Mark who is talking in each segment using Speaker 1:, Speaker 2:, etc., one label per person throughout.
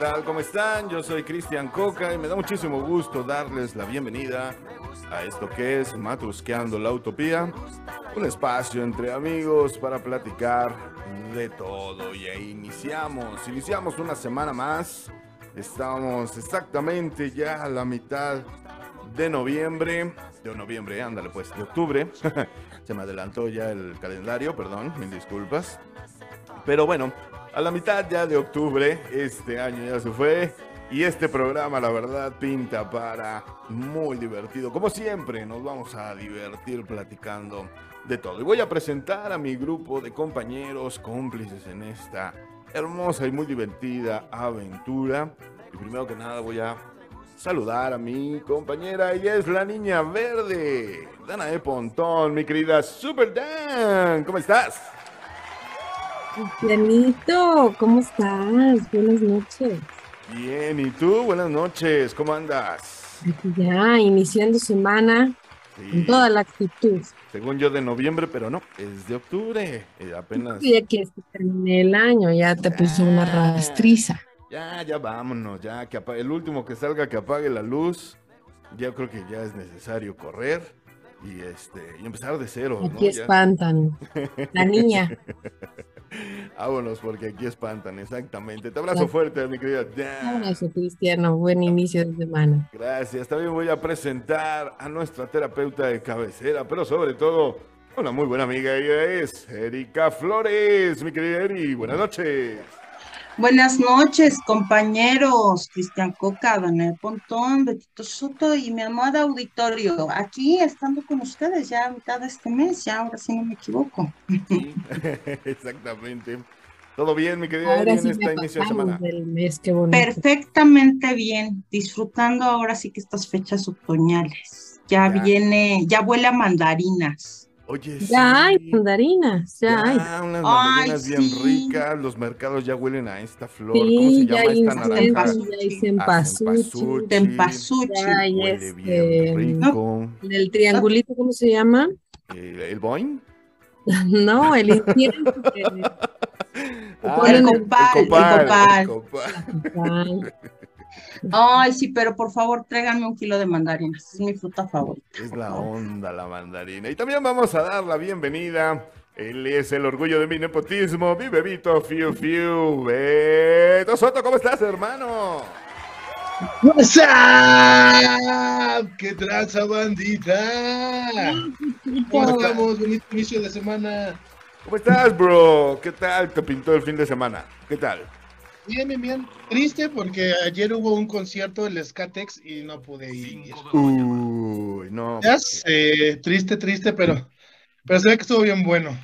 Speaker 1: tal? ¿Cómo están? Yo soy Cristian Coca y me da muchísimo gusto darles la bienvenida a esto que es Matrusqueando la Utopía, un espacio entre amigos para platicar de todo. Y ahí iniciamos, iniciamos una semana más. Estamos exactamente ya a la mitad de noviembre, de noviembre, ándale pues, de octubre. Se me adelantó ya el calendario, perdón, mil disculpas. Pero bueno, a la mitad ya de octubre, este año ya se fue. Y este programa, la verdad, pinta para muy divertido. Como siempre, nos vamos a divertir platicando de todo. Y voy a presentar a mi grupo de compañeros cómplices en esta hermosa y muy divertida aventura. Y primero que nada voy a saludar a mi compañera. Ella es la niña verde, Danae Pontón, mi querida Super Dan. ¿Cómo estás?
Speaker 2: Pianito, ¿cómo estás? Buenas noches.
Speaker 1: Bien, ¿y tú? Buenas noches, ¿cómo andas?
Speaker 2: Aquí ya, iniciando semana
Speaker 1: Sí,
Speaker 2: con toda la actitud.
Speaker 1: según yo de noviembre, pero no, es de octubre, eh, apenas.
Speaker 2: Y se termine el año, ya te puso una rastriza.
Speaker 1: Ya, ya vámonos, ya, que el último que salga que apague la luz, ya creo que ya es necesario correr y este y empezar de cero.
Speaker 2: Aquí espantan. La niña.
Speaker 1: Vámonos, porque aquí espantan, exactamente. Te abrazo fuerte, mi querida Dan.
Speaker 2: Abrazo, Cristiano. Buen inicio de semana.
Speaker 1: Gracias. También voy a presentar a nuestra terapeuta de cabecera, pero sobre todo una muy buena amiga. Ella es Erika Flores. Mi querida Eri, buenas noches.
Speaker 3: Buenas noches, compañeros. Cristian Coca, Daniel Pontón, Betito Soto y mi amado auditorio. Aquí estando con ustedes ya a mitad de este mes, ya ahora sí no me equivoco.
Speaker 1: Sí, exactamente. ¿Todo bien, mi querida
Speaker 2: Ahora
Speaker 1: en
Speaker 2: sí
Speaker 1: esta
Speaker 2: ya
Speaker 1: inicio de semana?
Speaker 2: pasamos del mes, qué bonito.
Speaker 3: Perfectamente bien, disfrutando ahora sí que estas fechas otoñales. Ya
Speaker 1: Ya.
Speaker 3: viene, ya huele a mandarinas.
Speaker 1: Oye, sí.
Speaker 2: Ya hay mandarinas, ya hay.
Speaker 1: Ya, unas
Speaker 3: Ay,
Speaker 1: mandarinas bien
Speaker 3: sí.
Speaker 1: ricas, los mercados ya huelen a esta flor. ¿Cómo se
Speaker 2: Sí, ya
Speaker 1: llama
Speaker 2: hay
Speaker 1: esta naranja?
Speaker 2: hay
Speaker 3: Ah. Tempasuchi.
Speaker 2: Hay
Speaker 1: Huele bien
Speaker 2: este.
Speaker 1: rico.
Speaker 2: El triangulito, ¿cómo se llama?
Speaker 1: ¿El, el boing?
Speaker 2: No, el incienso.
Speaker 1: Ah,
Speaker 3: el
Speaker 2: el-
Speaker 3: copal, el
Speaker 1: copal,
Speaker 3: copal.
Speaker 1: el copal.
Speaker 2: Ay,
Speaker 3: sí, pero por favor tráiganme un kilo de mandarinas. Es mi fruta favorita.
Speaker 1: Es la onda la mandarina. Y también vamos a dar la bienvenida. Él es el orgullo de mi nepotismo, mi bebito Fiu Fiu. Beto Soto, ¿cómo estás, hermano?
Speaker 4: What's up? ¿Qué tranza, bandita? ¿Cómo estamos? Bonito inicio de semana.
Speaker 1: ¿Cómo estás, bro? ¿Qué tal te pintó el fin de semana? ¿Qué tal?
Speaker 4: Bien, bien, bien. Triste porque ayer hubo un concierto del Skatex y no pude ir.
Speaker 1: Uy, no.
Speaker 4: Ya sé, triste, triste, pero, pero se ve que estuvo bien bueno.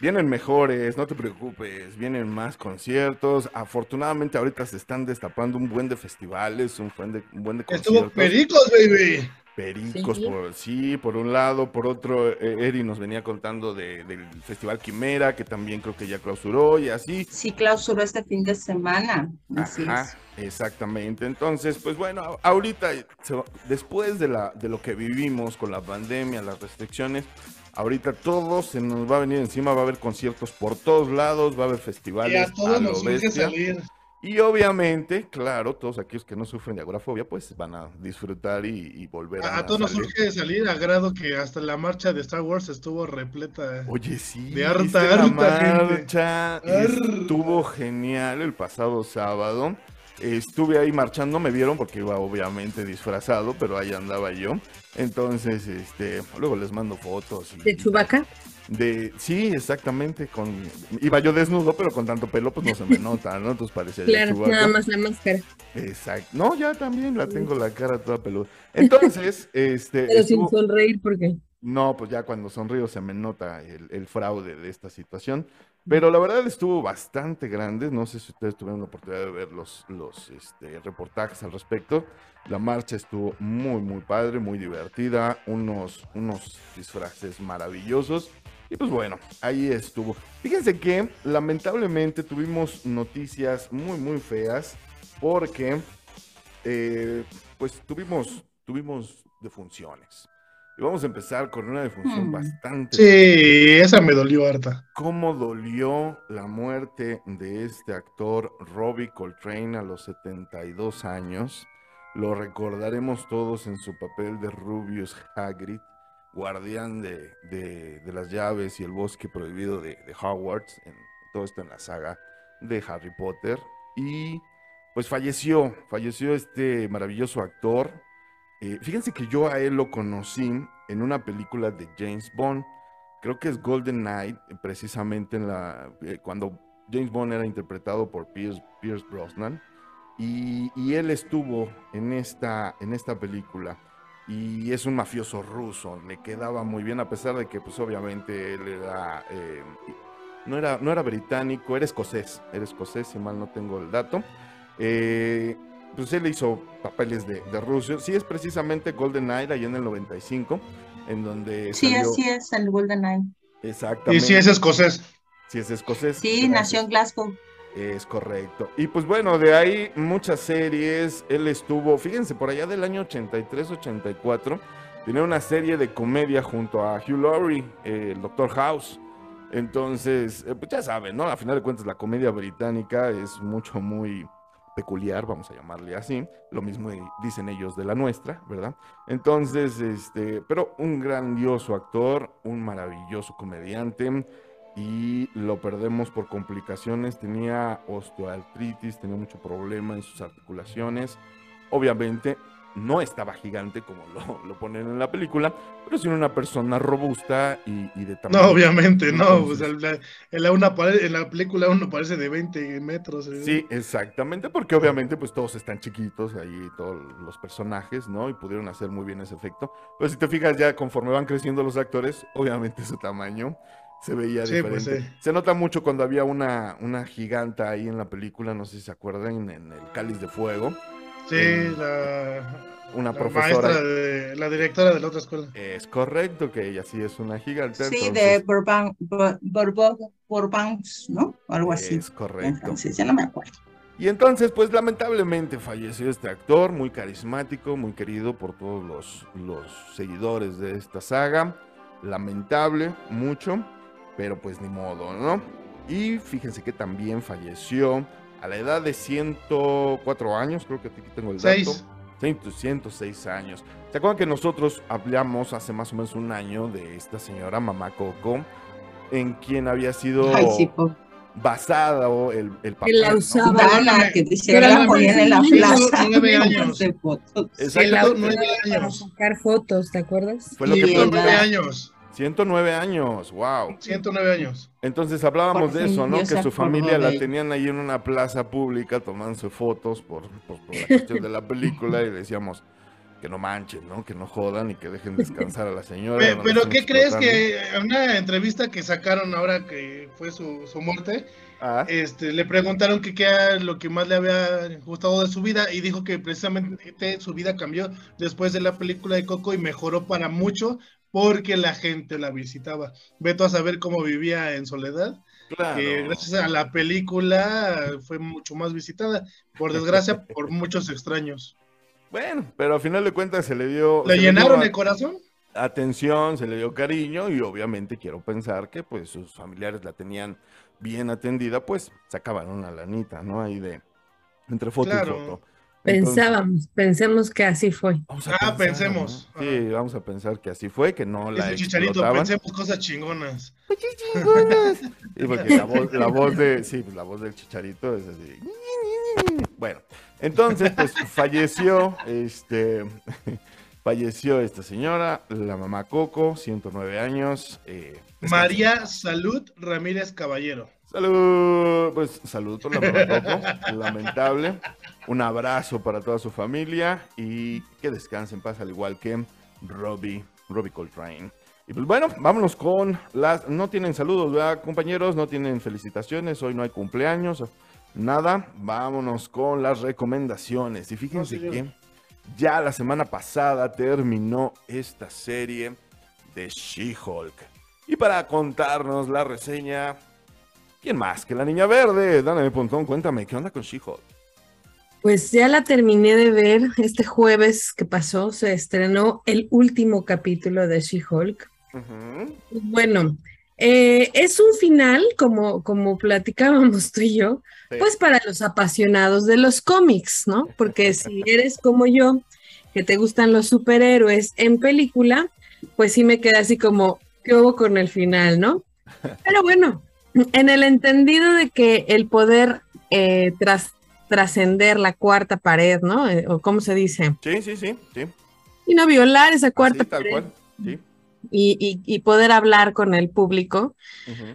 Speaker 1: Vienen mejores, no te preocupes, vienen más conciertos. Afortunadamente ahorita se están destapando un buen de festivales, un buen de, un buen de
Speaker 4: Estuvo
Speaker 1: conciertos.
Speaker 4: Pericos, baby.
Speaker 1: Pericos,
Speaker 2: Sí.
Speaker 1: por sí, por un lado, por otro, eh, Eri nos venía contando de- del Festival Quimera, que también creo que ya clausuró y así.
Speaker 3: Sí, clausuró este fin de semana. Así
Speaker 1: Ajá,
Speaker 3: es.
Speaker 1: exactamente. Entonces, pues bueno, ahorita, va- después de, la, de lo que vivimos con la pandemia, las restricciones, ahorita todo se nos va a venir encima, va a haber conciertos por todos lados, va a haber
Speaker 4: Y
Speaker 1: festivales
Speaker 4: a todos
Speaker 1: a lo
Speaker 4: nos
Speaker 1: bestia.
Speaker 4: salir.
Speaker 1: Y obviamente, claro, todos aquellos que no sufren de agorafobia, pues van a disfrutar y, y volver a,
Speaker 4: A, a todos nos
Speaker 1: salir.
Speaker 4: urge salir, a grado que hasta la marcha de Star Wars estuvo repleta.
Speaker 1: Oye, sí,
Speaker 4: De harta,
Speaker 1: ¿viste la
Speaker 4: harta gente.
Speaker 1: marcha?
Speaker 4: Arr.
Speaker 1: Estuvo genial el pasado sábado. Estuve ahí marchando, me vieron porque iba obviamente disfrazado, pero ahí andaba yo. Entonces, este, luego les mando fotos. y-
Speaker 2: ¿De Chubaca?
Speaker 1: De, sí, exactamente, con, iba yo desnudo, pero con tanto pelo pues no se me nota, ¿no? Entonces parecía
Speaker 2: Claro, nada más la máscara.
Speaker 1: Exacto. No, ya también la tengo la cara toda peluda. Entonces, este,
Speaker 2: Pero sin sonreír porque.
Speaker 1: No, pues ya cuando sonrío se me nota el, el fraude de esta situación. Pero la verdad estuvo bastante grande. No sé si ustedes tuvieron la oportunidad de ver los, los este, reportajes al respecto. La marcha estuvo muy, muy padre, muy divertida. Unos, unos disfraces maravillosos. Y pues bueno, ahí estuvo. Fíjense que lamentablemente tuvimos noticias muy, muy feas. Porque eh, pues tuvimos, tuvimos defunciones. Y vamos a empezar con una defunción
Speaker 3: Hmm.
Speaker 1: bastante
Speaker 4: Sí, esa me dolió harta.
Speaker 1: cómo dolió la muerte de este actor Robbie Coltrane a los 72 años. Lo recordaremos todos en su papel de Rubius Hagrid, guardián de, de- las llaves y el bosque prohibido de, Hogwarts, todo esto en la saga de Harry Potter. Y pues falleció, falleció este maravilloso actor. Eh, fíjense que yo a él lo conocí en una película de James Bond creo que es Golden Knight, precisamente en la, eh, cuando James Bond era interpretado por Pierce, Pierce Brosnan, y, y él estuvo en esta, en esta película, y es un mafioso ruso, le quedaba muy bien, a pesar de que, pues obviamente, él era, eh, no era, no era británico, era escocés, era escocés, si mal no tengo el dato. Eh, pues él hizo papeles de, de ruso, sí es precisamente Golden Knight, ahí en el 95, en donde
Speaker 3: Sí,
Speaker 1: salió-
Speaker 3: así es, el Golden Eye.
Speaker 4: Y
Speaker 1: Exactamente.
Speaker 4: sí, es escocés.
Speaker 1: Sí, es escocés.
Speaker 3: Sí,
Speaker 1: Gracias.
Speaker 3: nació en Glasgow.
Speaker 1: Es correcto. Y pues bueno, de ahí muchas series. Él estuvo, fíjense, por allá del año 83-84, tenía una serie de comedia junto a Hugh Laurie, el Doctor House. Entonces, eh, pues ya saben, ¿no? A final de cuentas, la comedia británica es mucho, muy peculiar, vamos a llamarle así. Lo mismo dicen ellos de la nuestra, ¿verdad? Entonces, este, pero un grandioso actor, un maravilloso comediante y lo perdemos por complicaciones. Tenía osteoartritis, tenía mucho problema en sus articulaciones. Obviamente no estaba gigante como lo, lo ponen en la película, pero sí una persona robusta y, y de
Speaker 4: No,
Speaker 1: tamaño.
Speaker 4: obviamente, no. pues,
Speaker 1: Entonces-
Speaker 4: en, la, en la una pare- en la película uno parece de 20 metros. ¿eh?
Speaker 1: Sí, exactamente, porque obviamente pues todos están chiquitos ahí, todos los personajes, ¿no? Y pudieron hacer muy bien ese efecto. Pero si te fijas ya conforme van creciendo los actores, obviamente su tamaño se veía
Speaker 4: Sí, pues,
Speaker 1: diferente.
Speaker 4: sí.
Speaker 1: Se nota mucho cuando había una, una giganta ahí en la película, no sé si se acuerdan, en el Cáliz de Fuego,
Speaker 4: Sí,
Speaker 1: en-
Speaker 4: la,
Speaker 1: una
Speaker 4: la
Speaker 1: profesora.
Speaker 4: maestra, de, la directora de la otra escuela.
Speaker 1: Es correcto que ella sí es una gigante.
Speaker 3: Sí,
Speaker 1: entonces,
Speaker 3: de Burbank, Bur- Burbank, Burbanks, ¿no? Algo así.
Speaker 1: Es correcto.
Speaker 3: francés, ya no me acuerdo.
Speaker 1: Y entonces, pues lamentablemente falleció este actor, muy carismático, muy querido por todos los, los seguidores de esta saga. Lamentable, mucho, pero pues ni modo, ¿no? Y fíjense que también falleció a la edad de 104 años, creo que aquí tengo el dato.
Speaker 4: Seis.
Speaker 1: 100, 106 años. ¿Se acuerdan que nosotros hablamos hace más o menos un año de esta señora, Mamá Coco, en quien había sido
Speaker 3: Ay, sí,
Speaker 1: basado el, el papel?
Speaker 2: la
Speaker 1: ¿no?
Speaker 2: usaba.
Speaker 3: Que dice que
Speaker 2: Pero
Speaker 3: la
Speaker 2: no
Speaker 3: ponían en la plaza.
Speaker 4: nueve
Speaker 3: para
Speaker 4: años.
Speaker 3: fotos.
Speaker 1: Exacto.
Speaker 2: la
Speaker 4: 109
Speaker 2: usaba para
Speaker 4: años.
Speaker 2: sacar fotos, ¿te acuerdas?
Speaker 1: Fue lo que
Speaker 3: Y
Speaker 1: fue.
Speaker 4: 109
Speaker 3: la-
Speaker 4: años.
Speaker 1: 109 años, wow.
Speaker 4: 109 años.
Speaker 1: Entonces hablábamos
Speaker 3: Por
Speaker 1: de eso, ¿no? Que su familia la tenían ahí en una plaza pública tomándose fotos por, por- por la cuestión de la película y decíamos que no manchen, ¿no? Que no jodan y que dejen descansar a la señora. No
Speaker 4: Pero
Speaker 1: estén
Speaker 4: ¿qué crees que en una entrevista que sacaron ahora que fue su, su muerte,
Speaker 1: Ah,
Speaker 4: este, le preguntaron que qué era lo que más le había gustado de su vida y dijo que precisamente su vida cambió después de la película de Coco y mejoró para mucho porque la gente la visitaba. Veto a saber cómo vivía en soledad,
Speaker 1: claro.
Speaker 4: que gracias a la película fue mucho más visitada, por desgracia por muchos extraños.
Speaker 1: Bueno, pero al final de cuentas se le dio...
Speaker 4: ¿Le llenaron
Speaker 1: dio
Speaker 4: el corazón?
Speaker 1: atención, se le dio cariño y obviamente quiero pensar que pues sus familiares la tenían bien atendida, pues sacaban una lanita, ¿no? Ahí de entre foto
Speaker 4: Claro.
Speaker 1: y foto. Entonces,
Speaker 2: Pensábamos, pensemos que así fue.
Speaker 4: Ah,
Speaker 1: pensar,
Speaker 4: pensemos.
Speaker 1: ¿no? Sí, vamos a pensar que así fue, que no la
Speaker 4: Ese chicharito, pensemos cosas chingonas.
Speaker 1: Sí, porque la voz, la voz de, sí, pues la voz del chicharito es así. Bueno, entonces, pues falleció, este, falleció esta señora, la mamá Coco, 109 años. eh.
Speaker 4: María Salud Ramírez Caballero.
Speaker 1: Salud, pues salud por la lamentable. Un abrazo para toda su familia y que descansen en paz, al igual que Robbie, Robbie Coltrane. Y pues bueno, vámonos con las... No tienen saludos, ¿verdad, compañeros? No tienen felicitaciones, hoy no hay cumpleaños, nada. Vámonos con las recomendaciones. Y fíjense
Speaker 4: No,
Speaker 1: que ya la semana pasada terminó esta serie de She-Hulk. Y para contarnos la reseña, ¿quién más que la niña verde? Dana Pontón, cuéntame, ¿qué onda con She-Hulk?
Speaker 2: Pues ya la terminé de ver. Este jueves que pasó se estrenó el último capítulo de She-Hulk. Bueno, eh, es un final, como, como platicábamos tú y yo,
Speaker 1: Sí.
Speaker 2: pues para los apasionados de los cómics, ¿no? Porque si eres como yo, que te gustan los superhéroes en película, pues sí me queda así como, ¿qué hubo con el final, no? Pero bueno, en el entendido de que el poder eh, tras, trascender la cuarta pared, ¿no? Eh, o cómo se dice,
Speaker 1: Sí, sí, sí, sí.
Speaker 2: y no violar esa cuarta
Speaker 1: Así, tal
Speaker 2: pared
Speaker 1: cual. Sí.
Speaker 2: y, y- y poder hablar con el público,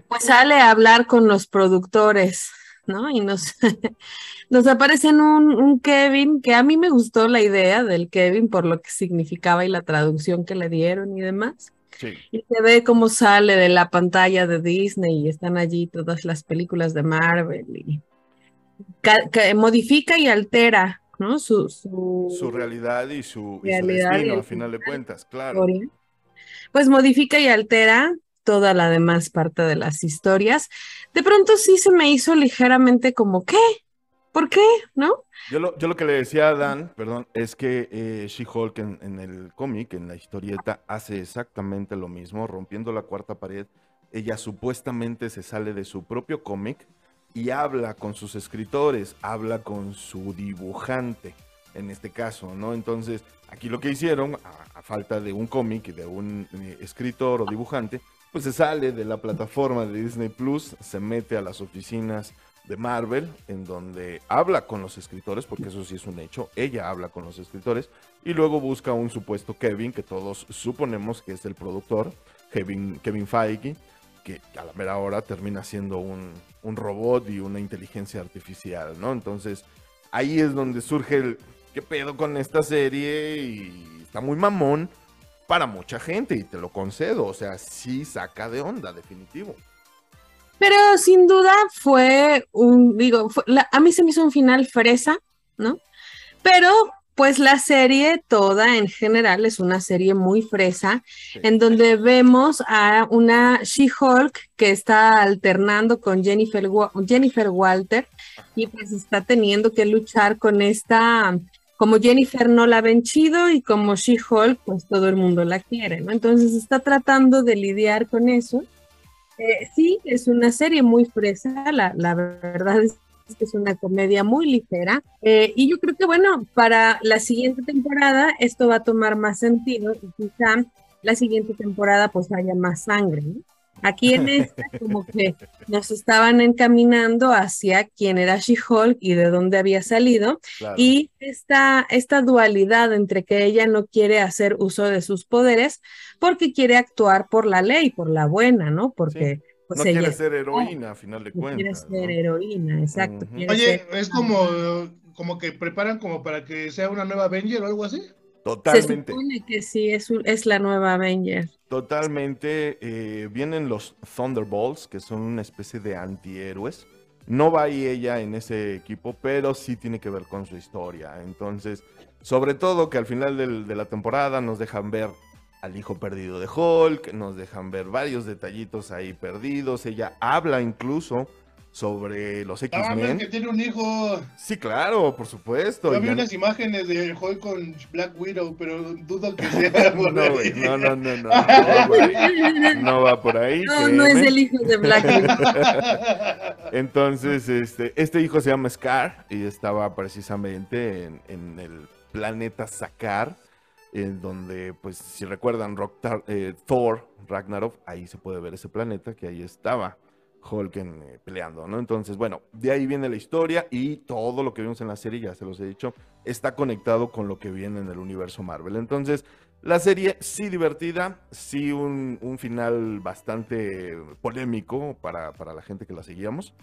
Speaker 2: pues sale a hablar con los productores, ¿no? Y nos, nos aparecen un, un Kevin, que a mí me gustó la idea del Kevin por lo que significaba y la traducción que le dieron y demás.
Speaker 1: Sí.
Speaker 2: Y se ve cómo sale de la pantalla de Disney y están allí todas las películas de Marvel y ca- ca- modifica y altera, ¿no? Su, su,
Speaker 1: Su realidad y su, y su
Speaker 2: Realidad
Speaker 1: destino,
Speaker 2: el
Speaker 1: a final de cuentas, claro.
Speaker 2: pues modifica y altera toda la demás parte de las historias. De pronto sí se me hizo ligeramente como, ¿qué? ¿Por qué? ¿No?
Speaker 1: Yo lo, yo lo que le decía a Dan, perdón, es que eh, She-Hulk en, el cómic, en la historieta, hace exactamente lo mismo, rompiendo la cuarta pared. Ella supuestamente se sale de su propio cómic y habla con sus escritores, habla con su dibujante, en este caso, ¿no? Entonces, aquí lo que hicieron, a, a falta de un cómic de un eh, escritor o dibujante, pues se sale de la plataforma de Disney Plus, se mete a las oficinas de Marvel, en donde habla con los escritores, porque eso sí es un hecho, ella habla con los escritores, y luego busca un supuesto Kevin, que todos suponemos que es el productor, Kevin, Kevin Feige, que a la mera hora termina siendo un, un robot y una inteligencia artificial, ¿no? Entonces, ahí es donde surge el, ¿qué pedo con esta serie? Y está muy mamón para mucha gente, y te lo concedo, o sea, sí saca de onda, definitivo.
Speaker 2: Pero sin duda fue un, digo, fue- la- a mí se me hizo un final fresa, ¿no? Pero pues la serie toda en general es una serie muy fresa,
Speaker 1: Sí.
Speaker 2: en donde vemos a una She-Hulk que está alternando con Jennifer, Jennifer Walter y pues está teniendo que luchar con esta, como Jennifer no la ven chido y como She-Hulk pues todo el mundo la quiere, ¿no? Entonces está tratando de lidiar con eso. Eh, sí, es una serie muy fresa, la, la verdad es que es una comedia muy ligera. eh, y yo creo que, bueno, para la siguiente temporada esto va a tomar más sentido y quizá la siguiente temporada pues haya más sangre. ¿no? Aquí en esta como que nos estaban encaminando hacia quién era She-Hulk y de dónde había salido.
Speaker 1: Claro.
Speaker 2: Y esta, esta dualidad entre que ella no quiere hacer uso de sus poderes porque quiere actuar por la ley, por la buena, ¿no? Porque pues
Speaker 1: no
Speaker 2: ella
Speaker 1: quiere ser heroína, a final de
Speaker 2: no quiere
Speaker 1: cuentas.
Speaker 2: ser
Speaker 1: ¿no?
Speaker 2: heroína, exacto.
Speaker 4: Oye,
Speaker 2: ser-
Speaker 4: es como, como que preparan como para que sea una nueva Avenger o algo así.
Speaker 2: se
Speaker 1: Totalmente,
Speaker 2: supone que sí, es, es la nueva Avenger.
Speaker 1: Totalmente. eh, vienen los Thunderbolts, que son una especie de antihéroes. No va ahí ella en ese equipo, pero sí tiene que ver con su historia. Entonces, sobre todo que al final de la temporada nos dejan ver al hijo perdido de Hulk, nos dejan ver varios detallitos ahí perdidos. Ella habla incluso sobre los
Speaker 4: Ah, ves que
Speaker 1: X-Men.
Speaker 4: tiene un hijo.
Speaker 1: Sí, claro, por supuesto.
Speaker 4: Yo vi
Speaker 1: ya-
Speaker 4: unas imágenes de Hulk con Black Widow, pero dudo que sea. por
Speaker 1: No,
Speaker 4: ahí.
Speaker 1: no, no, no, no, no, va por ahí. No va por ahí.
Speaker 2: No, no es el hijo de Black Widow.
Speaker 1: Entonces, este, este hijo se llama Scar y estaba precisamente en, en el planeta Sakar, en donde, pues, si recuerdan, Rock- eh, Thor, Ragnarok, ahí se puede ver ese planeta, que ahí estaba Hulk en, eh, peleando, ¿no? Entonces, bueno, de ahí viene la historia y todo lo que vimos en la serie, ya se los he dicho, está conectado con lo que viene en el universo Marvel. Entonces, la serie sí divertida, sí un, un final bastante polémico para, para la gente que la seguíamos.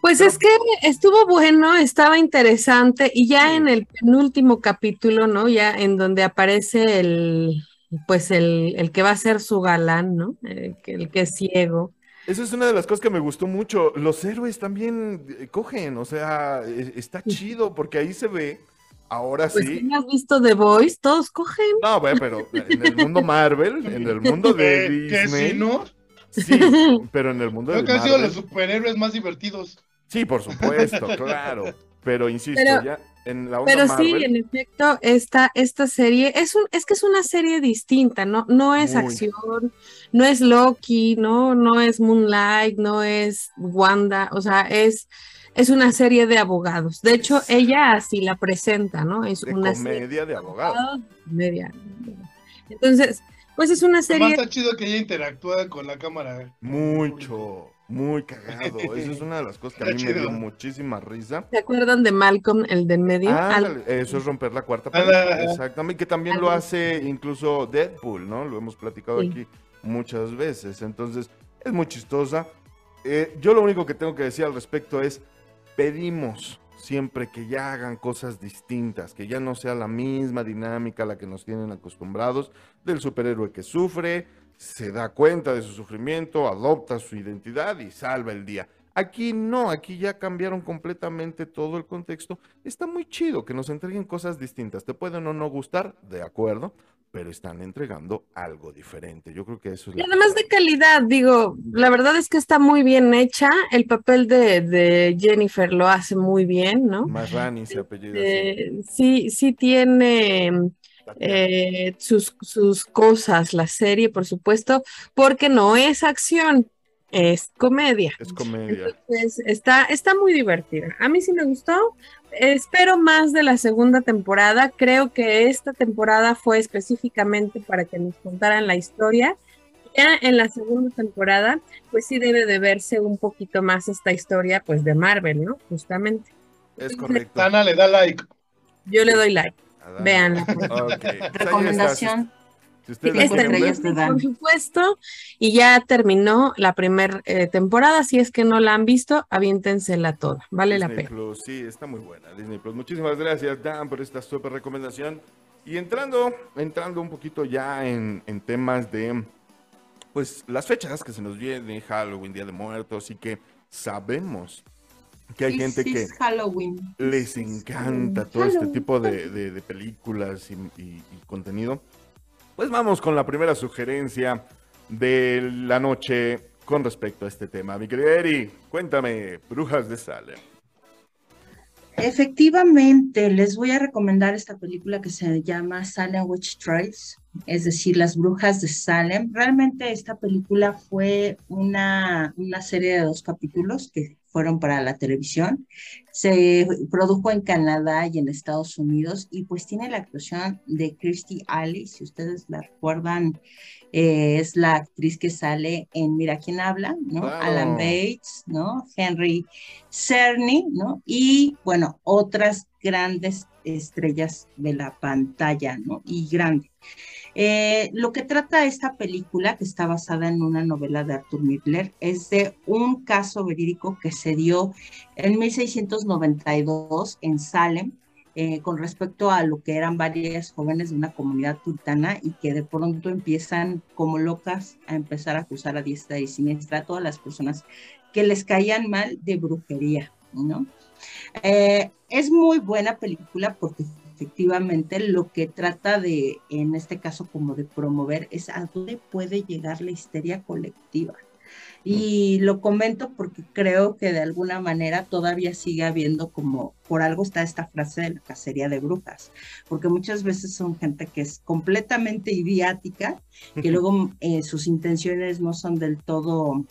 Speaker 2: Pues es que estuvo bueno, estaba interesante y ya
Speaker 1: Sí.
Speaker 2: en el penúltimo capítulo, ¿no? Ya en donde aparece el, pues el, el que va a ser su galán, ¿no? El que, el que es ciego.
Speaker 1: Esa es una de las cosas que me gustó mucho. Los héroes también eh, cogen, o sea, e- está chido porque ahí se ve, ahora
Speaker 2: Pues
Speaker 1: sí.
Speaker 2: has visto The Voice, todos cogen.
Speaker 1: No, bueno, pero en el mundo Marvel, en el mundo de
Speaker 4: que
Speaker 1: Disney,
Speaker 4: si no,
Speaker 1: sí, pero en el mundo de
Speaker 4: creo que han sido los superhéroes más divertidos.
Speaker 1: sí, por supuesto, claro. Pero insisto,
Speaker 2: Pero-
Speaker 1: ya en la onda
Speaker 2: Pero sí, en efecto, esta, esta serie es un, es que es una serie distinta, ¿no? No es
Speaker 1: Muy.
Speaker 2: acción, no es Loki, no, no es Moonlight, no es Wanda, o sea, es, es una serie de abogados. De hecho, ella así la presenta, ¿no? Es
Speaker 1: de
Speaker 2: una serie
Speaker 1: comedia de abogados.
Speaker 2: media. Entonces, pues es una serie.
Speaker 4: está chido que ella interactúa con la cámara.
Speaker 1: Mucho, muy cagado. Eso es una de las cosas que a mí me dio muchísima risa.
Speaker 2: ¿Se acuerdan de Malcolm, el del medio?
Speaker 1: Ah,
Speaker 2: Al-
Speaker 1: eso es romper la cuarta pared.
Speaker 4: ah.
Speaker 1: Exactamente, que también lo hace incluso Deadpool, ¿no? Lo hemos platicado
Speaker 2: Sí.
Speaker 1: aquí muchas veces. Entonces, es muy chistosa. Eh, yo lo único que tengo que decir al respecto es, pedimos siempre que ya hagan cosas distintas, que ya no sea la misma dinámica a la que nos tienen acostumbrados del superhéroe que sufre, se da cuenta de su sufrimiento, adopta su identidad y salva el día. Aquí no, aquí ya cambiaron completamente todo el contexto. Está muy chido que nos entreguen cosas distintas. Te pueden o no gustar, de acuerdo, pero están entregando algo diferente. Yo creo que eso es
Speaker 2: Y además de calidad, digo, la verdad es que está muy bien hecha. El papel de, de Jennifer lo hace muy bien, ¿no?
Speaker 1: Más Rani se apellida.
Speaker 2: Eh, sí, sí tiene eh, sus, sus cosas la serie, por supuesto, porque no es acción, es comedia.
Speaker 1: Es comedia.
Speaker 2: Entonces, está, está muy divertida. A mí sí me gustó. Espero más de la segunda temporada. Creo que esta temporada fue específicamente para que nos contaran la historia. Ya en la segunda temporada, pues sí debe de verse un poquito más esta historia, pues de Marvel, ¿no? Justamente.
Speaker 1: Es correcto.
Speaker 4: Tana le da like.
Speaker 2: Yo le doy like.
Speaker 1: Adán.
Speaker 2: Véanla.
Speaker 1: Ok, ahí está.
Speaker 3: Recomendación.
Speaker 1: Si la
Speaker 2: Este por supuesto, y ya terminó la primera temporada. Si es que no la han visto, aviéntensela toda. Vale la
Speaker 1: Disney
Speaker 2: pena.
Speaker 1: Plus, sí, está muy buena Disney Plus. Muchísimas gracias, Dan, por esta súper recomendación. Y entrando, entrando un poquito ya en, en temas de, pues, las fechas que se nos vienen, Halloween, Día de Muertos, y que sabemos que hay gente que
Speaker 3: Halloween.
Speaker 1: les encanta todo este tipo de, de- de películas y, y- y contenido. Pues vamos con la primera sugerencia de la noche con respecto a este tema. Mi querida Eri, cuéntame, Brujas de Salem.
Speaker 3: Efectivamente, les voy a recomendar esta película que se llama Salem Witch Trials, es decir, Las Brujas de Salem. Realmente esta película fue una, una serie de dos capítulos que fueron para la televisión. Se produjo en Canadá y en Estados Unidos y pues tiene la actuación de Kirstie Alley, si ustedes la recuerdan, eh, es la actriz que sale en Mira quién habla, ¿no? Alan Bates, ¿no? Henry Cerny, ¿no? Y bueno, otras grandes estrellas de la pantalla, ¿no? Y grande. Eh, lo que trata esta película, que está basada en una novela de Arthur Miller, es de un caso verídico que se dio en 1692 en Salem, eh, con respecto a lo que eran varias jóvenes de una comunidad puritana y que de pronto empiezan como locas a empezar a acusar a diestra y siniestra a todas las personas que les caían mal de brujería, ¿no? Eh, es muy buena película porque efectivamente lo que trata de, en este caso, como de promover es a dónde puede llegar la histeria colectiva. Y lo comento porque creo que de alguna manera todavía sigue habiendo como, por algo está esta frase de la cacería de brujas, porque muchas veces son gente que es completamente idiática, que luego eh, sus intenciones no son del todo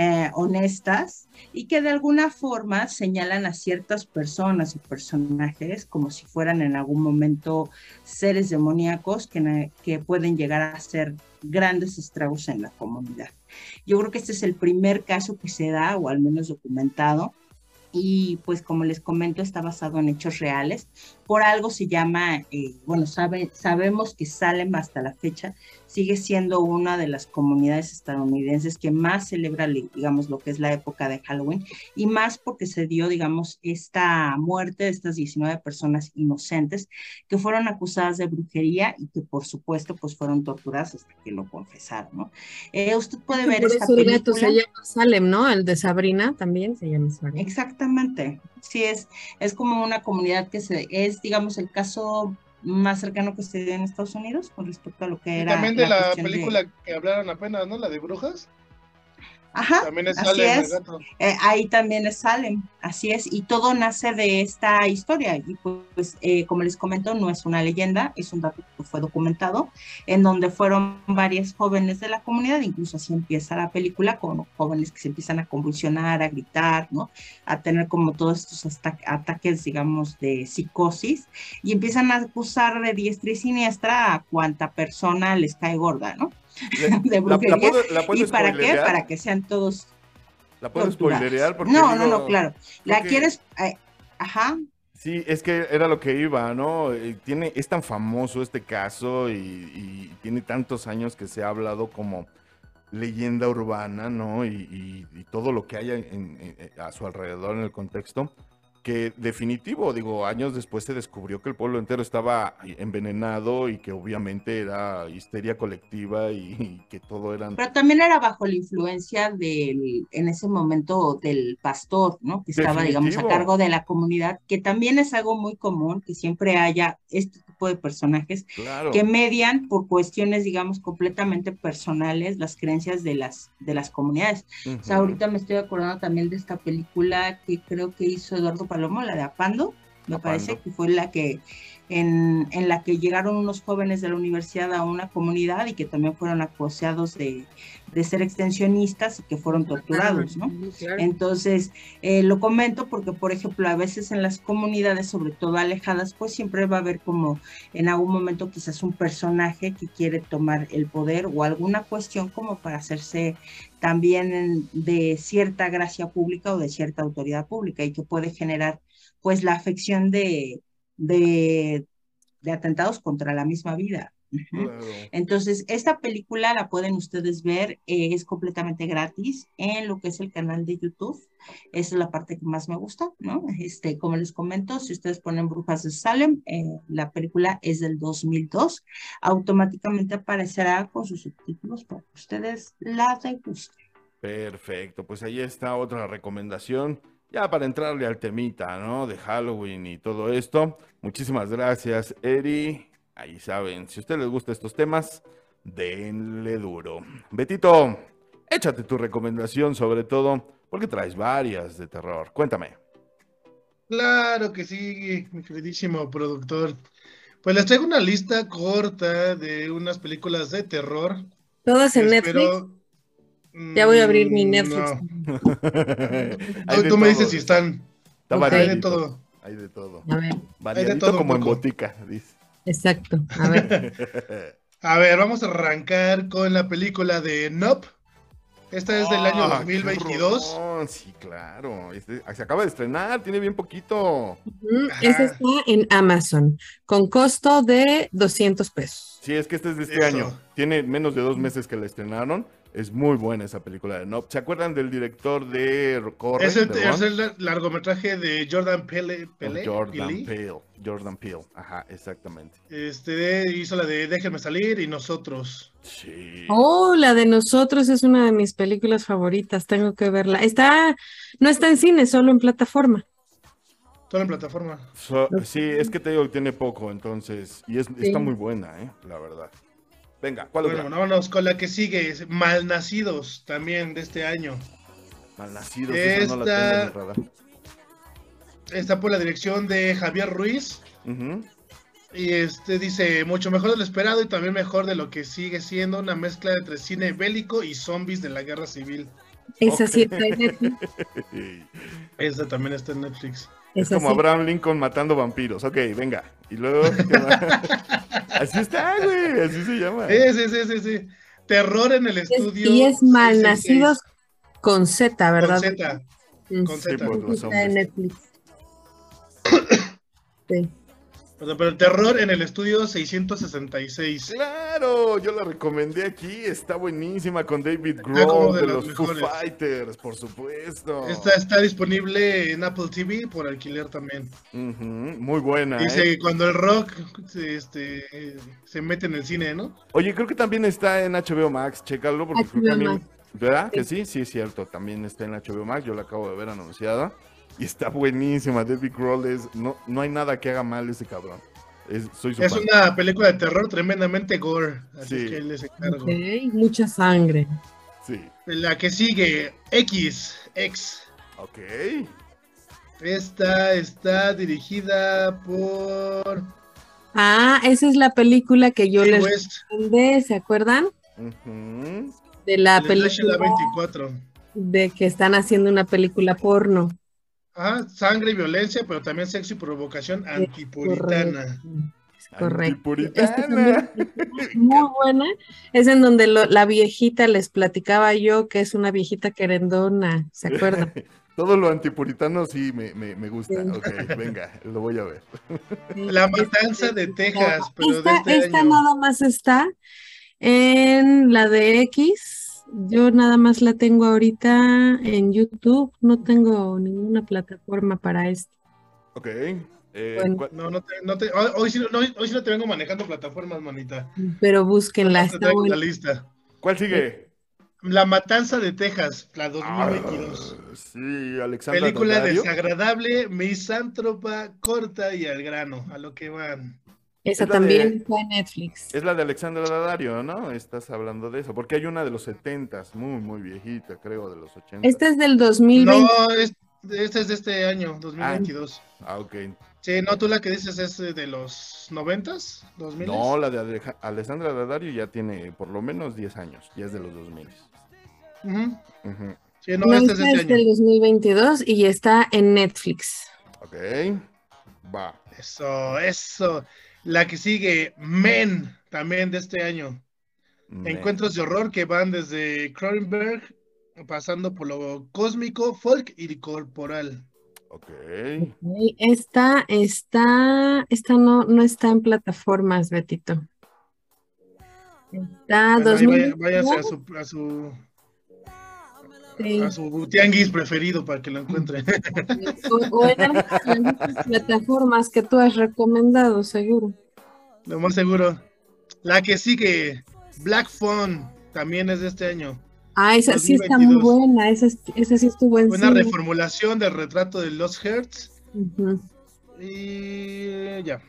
Speaker 3: eh, honestas y que de alguna forma señalan a ciertas personas y personajes como si fueran en algún momento seres demoníacos que, que pueden llegar a ser grandes estragos en la comunidad. Yo creo que este es el primer caso que se da, o al menos documentado, y pues como les comento está basado en hechos reales. Por algo se llama, eh, bueno, sabe, sabemos que Salem hasta la fecha sigue siendo una de las comunidades estadounidenses que más celebra, digamos, lo que es la época de Halloween y más porque se dio, digamos, esta muerte de estas 19 personas inocentes que fueron acusadas de brujería y que por supuesto pues fueron torturadas hasta que lo confesaron, ¿no? Eh, usted puede ver
Speaker 2: Por
Speaker 3: esta película.
Speaker 2: se llama Salem, ¿no? El de Sabrina también se llama Salem.
Speaker 3: Exactamente, sí es, es como una comunidad que se, es, digamos, el caso más cercano que se dio en Estados Unidos con respecto a lo que
Speaker 4: Y
Speaker 3: era.
Speaker 4: también de la película que hablaron apenas, ¿no? La de brujas.
Speaker 3: Ajá,
Speaker 4: También
Speaker 3: así es. Eh, ahí también es Salem, así es, y todo nace de esta historia, y pues eh, como les comento, no es una leyenda, es un dato que fue documentado, en donde fueron varias jóvenes de la comunidad, incluso así empieza la película, con jóvenes que se empiezan a convulsionar, a gritar, ¿no? A tener como todos estos ata- ataques, digamos, de psicosis, y empiezan a acusar de diestra y siniestra a cuanta persona les cae gorda, ¿no?
Speaker 1: Le-
Speaker 3: De
Speaker 1: la
Speaker 3: brujería.
Speaker 1: puedo, la puedo
Speaker 3: ¿Y para qué? Para que sean todos
Speaker 1: ¿La puedo spoilerear? Porque
Speaker 3: No, no,
Speaker 1: digo-
Speaker 3: no, claro. La quieres, eh, ajá,
Speaker 1: Sí, es que era lo que iba, ¿no? Eh, Tiene, es tan famoso este caso y, y tiene tantos años que se ha hablado como leyenda urbana, ¿no? Y, y- y todo lo que haya en- en- a su alrededor en el contexto, que definitivo, digo, años después se descubrió que el pueblo entero estaba envenenado y que obviamente era histeria colectiva y, y que todo eran...
Speaker 3: pero también era bajo la influencia del, en ese momento, del pastor, ¿no? Que estaba, digamos, a cargo de la comunidad, que también es algo muy común, que siempre haya este tipo de personajes
Speaker 1: Claro.
Speaker 3: que median por cuestiones, digamos, completamente personales las creencias de las, de las comunidades. O sea, ahorita me estoy acordando también de esta película que creo que hizo Eduardo Palomo, la de Apando, me parece que fue la que en, en la que llegaron unos jóvenes de la universidad a una comunidad y que también fueron acusados de, de ser extensionistas y que fueron torturados, ¿no? Entonces, eh, lo comento porque, por ejemplo, a veces en las comunidades, sobre todo alejadas, pues siempre va a haber como en algún momento quizás un personaje que quiere tomar el poder o alguna cuestión como para hacerse también de cierta gracia pública o de cierta autoridad pública y que puede generar pues la afección de, de, de atentados contra la misma vida.
Speaker 1: Claro.
Speaker 3: Entonces, esta película la pueden ustedes ver, eh, es completamente gratis en lo que es el canal de YouTube. Esa es la parte que más me gusta, ¿no? Este, como les comento, si ustedes ponen Brujas de Salem, eh, la película es del 2002, automáticamente aparecerá con sus subtítulos para que ustedes la degusten.
Speaker 1: Perfecto, pues ahí está otra recomendación, ya para entrarle al temita, ¿no? De Halloween y todo esto. Muchísimas gracias, Eri. Ahí saben, si a ustedes les gustan estos temas, denle duro. Betito, échate tu recomendación sobre todo, porque traes varias de terror. Cuéntame.
Speaker 4: Claro que sí, mi queridísimo productor. Pues les traigo una lista corta de unas películas de terror.
Speaker 2: Todas en Netflix. Ya voy a abrir mi
Speaker 4: Mm,
Speaker 2: Netflix.
Speaker 4: no.
Speaker 1: Hay
Speaker 4: Tú,
Speaker 1: de
Speaker 4: tú me dices
Speaker 1: todo,
Speaker 4: si están.
Speaker 1: Está
Speaker 2: Ok.
Speaker 4: Hay de todo.
Speaker 1: Hay de todo.
Speaker 2: A ver,
Speaker 1: Variadito
Speaker 4: todo un
Speaker 1: como en botica, dice.
Speaker 2: exacto. A ver.
Speaker 4: A ver, vamos a arrancar con la película de Nope. Esta es del año
Speaker 1: Ah, qué
Speaker 4: 2022.
Speaker 1: rolón, Sí, claro. Este- se acaba de estrenar, tiene bien poquito.
Speaker 4: Ajá.
Speaker 2: Esa está en Amazon, con costo de 200 pesos.
Speaker 1: Sí, es que este es de este
Speaker 4: Eso.
Speaker 1: año. Tiene menos de dos meses que la estrenaron. Es muy buena esa película de Nope. ¿Se acuerdan del director de Corre?
Speaker 4: Es el, es largometraje de Jordan Pele, Pele-
Speaker 1: Jordan
Speaker 4: Peele.
Speaker 1: Peele. Jordan Peele. Ajá, exactamente.
Speaker 4: Este hizo la de Déjenme salir y nosotros.
Speaker 1: Sí.
Speaker 2: Oh, la de nosotros es una de mis películas favoritas, tengo que verla. Está, no está en cine, solo en plataforma.
Speaker 4: Todo en plataforma.
Speaker 1: So- sí, es que te digo que tiene poco, entonces. Y es,
Speaker 2: Sí.
Speaker 1: está muy buena, ¿eh? La verdad. Venga, ¿cuál
Speaker 4: Bueno,
Speaker 1: otra?
Speaker 4: vámonos con la que sigue. es Malnacidos, también de este año.
Speaker 1: Malnacidos, esa no la tengo en el radar.
Speaker 4: Está por la dirección de Javier Ruiz. Y este dice, mucho mejor de lo esperado y también mejor de lo que sigue siendo una mezcla entre cine bélico y zombies de la guerra civil.
Speaker 2: Esa sí está en Netflix.
Speaker 4: Esta también está en Netflix.
Speaker 1: Es
Speaker 2: Esa
Speaker 1: como
Speaker 2: sí.
Speaker 1: Abraham Lincoln matando vampiros. Ok, venga. Y luego. así está, güey. Así se llama.
Speaker 4: Sí, sí, sí, sí, sí. Terror en el
Speaker 2: Es-
Speaker 4: estudio.
Speaker 2: y es
Speaker 4: 666,
Speaker 2: Malnacidos con Z,
Speaker 4: con
Speaker 2: ¿verdad?
Speaker 4: Z.
Speaker 2: Mm,
Speaker 4: Con
Speaker 1: Sí,
Speaker 4: Z.
Speaker 1: pues, los
Speaker 2: Está en. Netflix. Sí.
Speaker 4: O sea, pero el terror en el estudio 666.
Speaker 1: Claro, yo la recomendé aquí, está buenísima con David Grohl
Speaker 4: de
Speaker 1: los Foo. Fighters, por supuesto.
Speaker 4: Esta está disponible en Apple TV por alquiler también.
Speaker 1: Muy buena.
Speaker 4: Dice
Speaker 1: ¿eh?
Speaker 4: que cuando el rock se, este, se mete en el cine, ¿no?
Speaker 1: Oye, creo que también está en HBO Max, chécalo, porque creo que
Speaker 2: Max.
Speaker 1: ¿Verdad? Que sí, sí, es cierto, también está en HBO Max, yo la acabo de ver anunciada. Y está buenísima, David Grohl es, no, no hay nada que haga mal ese cabrón. Es, soy su
Speaker 4: Es una película de terror tremendamente gore, así
Speaker 1: Sí.
Speaker 4: que les encargo.
Speaker 2: Ok, mucha sangre.
Speaker 1: Sí,
Speaker 4: La que sigue, X, X.
Speaker 1: ok.
Speaker 4: Esta está dirigida por
Speaker 2: Ah, esa es la película que yo les recomendé, ¿se acuerdan? De la
Speaker 4: el
Speaker 2: película
Speaker 4: A24.
Speaker 2: de que están haciendo una película porno.
Speaker 4: Ajá, sangre y violencia, pero también sexo y provocación antipuritana.
Speaker 2: Es correcto.
Speaker 1: Antipuritana.
Speaker 2: Esta también es muy buena. Es en donde lo- la viejita les platicaba yo que es una viejita querendona, ¿se acuerdan?
Speaker 1: Todo lo antipuritano sí me, me, me gusta.
Speaker 2: Sí.
Speaker 1: Ok, venga, lo voy a ver.
Speaker 4: La matanza de Texas, pero de
Speaker 2: esta,
Speaker 4: este
Speaker 2: esta
Speaker 4: año.
Speaker 2: nada más está en la de X. Yo nada más la tengo ahorita en YouTube. No tengo ninguna plataforma para esto.
Speaker 1: Ok. eh,
Speaker 2: Bueno.
Speaker 1: ¿cuál-
Speaker 4: No, no te, no te, hoy, sí, no, hoy sí no te vengo manejando plataformas, manita.
Speaker 2: Pero búsquenla, está
Speaker 4: la lista.
Speaker 1: ¿Cuál sigue?
Speaker 4: La matanza de Texas, la 2022.
Speaker 1: Ah, sí, Alexandra
Speaker 4: Película desagradable, misántropa, corta y al grano, a lo que van.
Speaker 2: Esa
Speaker 1: Es de-
Speaker 2: también está en Netflix.
Speaker 1: Es la de Alexandra Daddario, ¿no? Estás hablando de eso. Porque hay una de los 70s, muy, muy viejita, creo, de los 80.
Speaker 2: Esta es del 2020.
Speaker 4: No, es, este es de este año, 2022.
Speaker 1: Ah, ok.
Speaker 4: Sí, no, tú la que dices es de los 90s, 2000
Speaker 1: No, la de Aleja- Alexandra Daddario ya tiene por lo menos 10 años. Ya es de los 2000.
Speaker 4: Ujú.
Speaker 1: Ujú.
Speaker 4: Sí, no,
Speaker 2: No,
Speaker 4: este es
Speaker 2: esta
Speaker 4: de
Speaker 2: es
Speaker 4: este
Speaker 2: del
Speaker 4: año.
Speaker 2: 2022 y está en Netflix.
Speaker 1: Ok. Va.
Speaker 4: Eso, eso. La que sigue, Men, también de este año. Encuentros de horror que van desde Cronenberg, pasando por lo cósmico, folk y corporal.
Speaker 1: Ok.
Speaker 2: Esta está, esta no, no está en plataformas, Betito. Está
Speaker 4: Bueno, vaya-
Speaker 2: 2022,
Speaker 4: váyase a su, a su,
Speaker 2: sí.
Speaker 4: a su tianguis preferido para que lo encuentre.
Speaker 2: O, en algunas plataformas que tú has recomendado, seguro.
Speaker 4: Lo más seguro. La que sigue, Black Phone, también es de este año.
Speaker 2: Ah, esa sí está muy
Speaker 4: 2022.
Speaker 2: buena, esa, esa sí estuvo en
Speaker 4: Una reformulación del retrato de Lost Hertz. Y ya.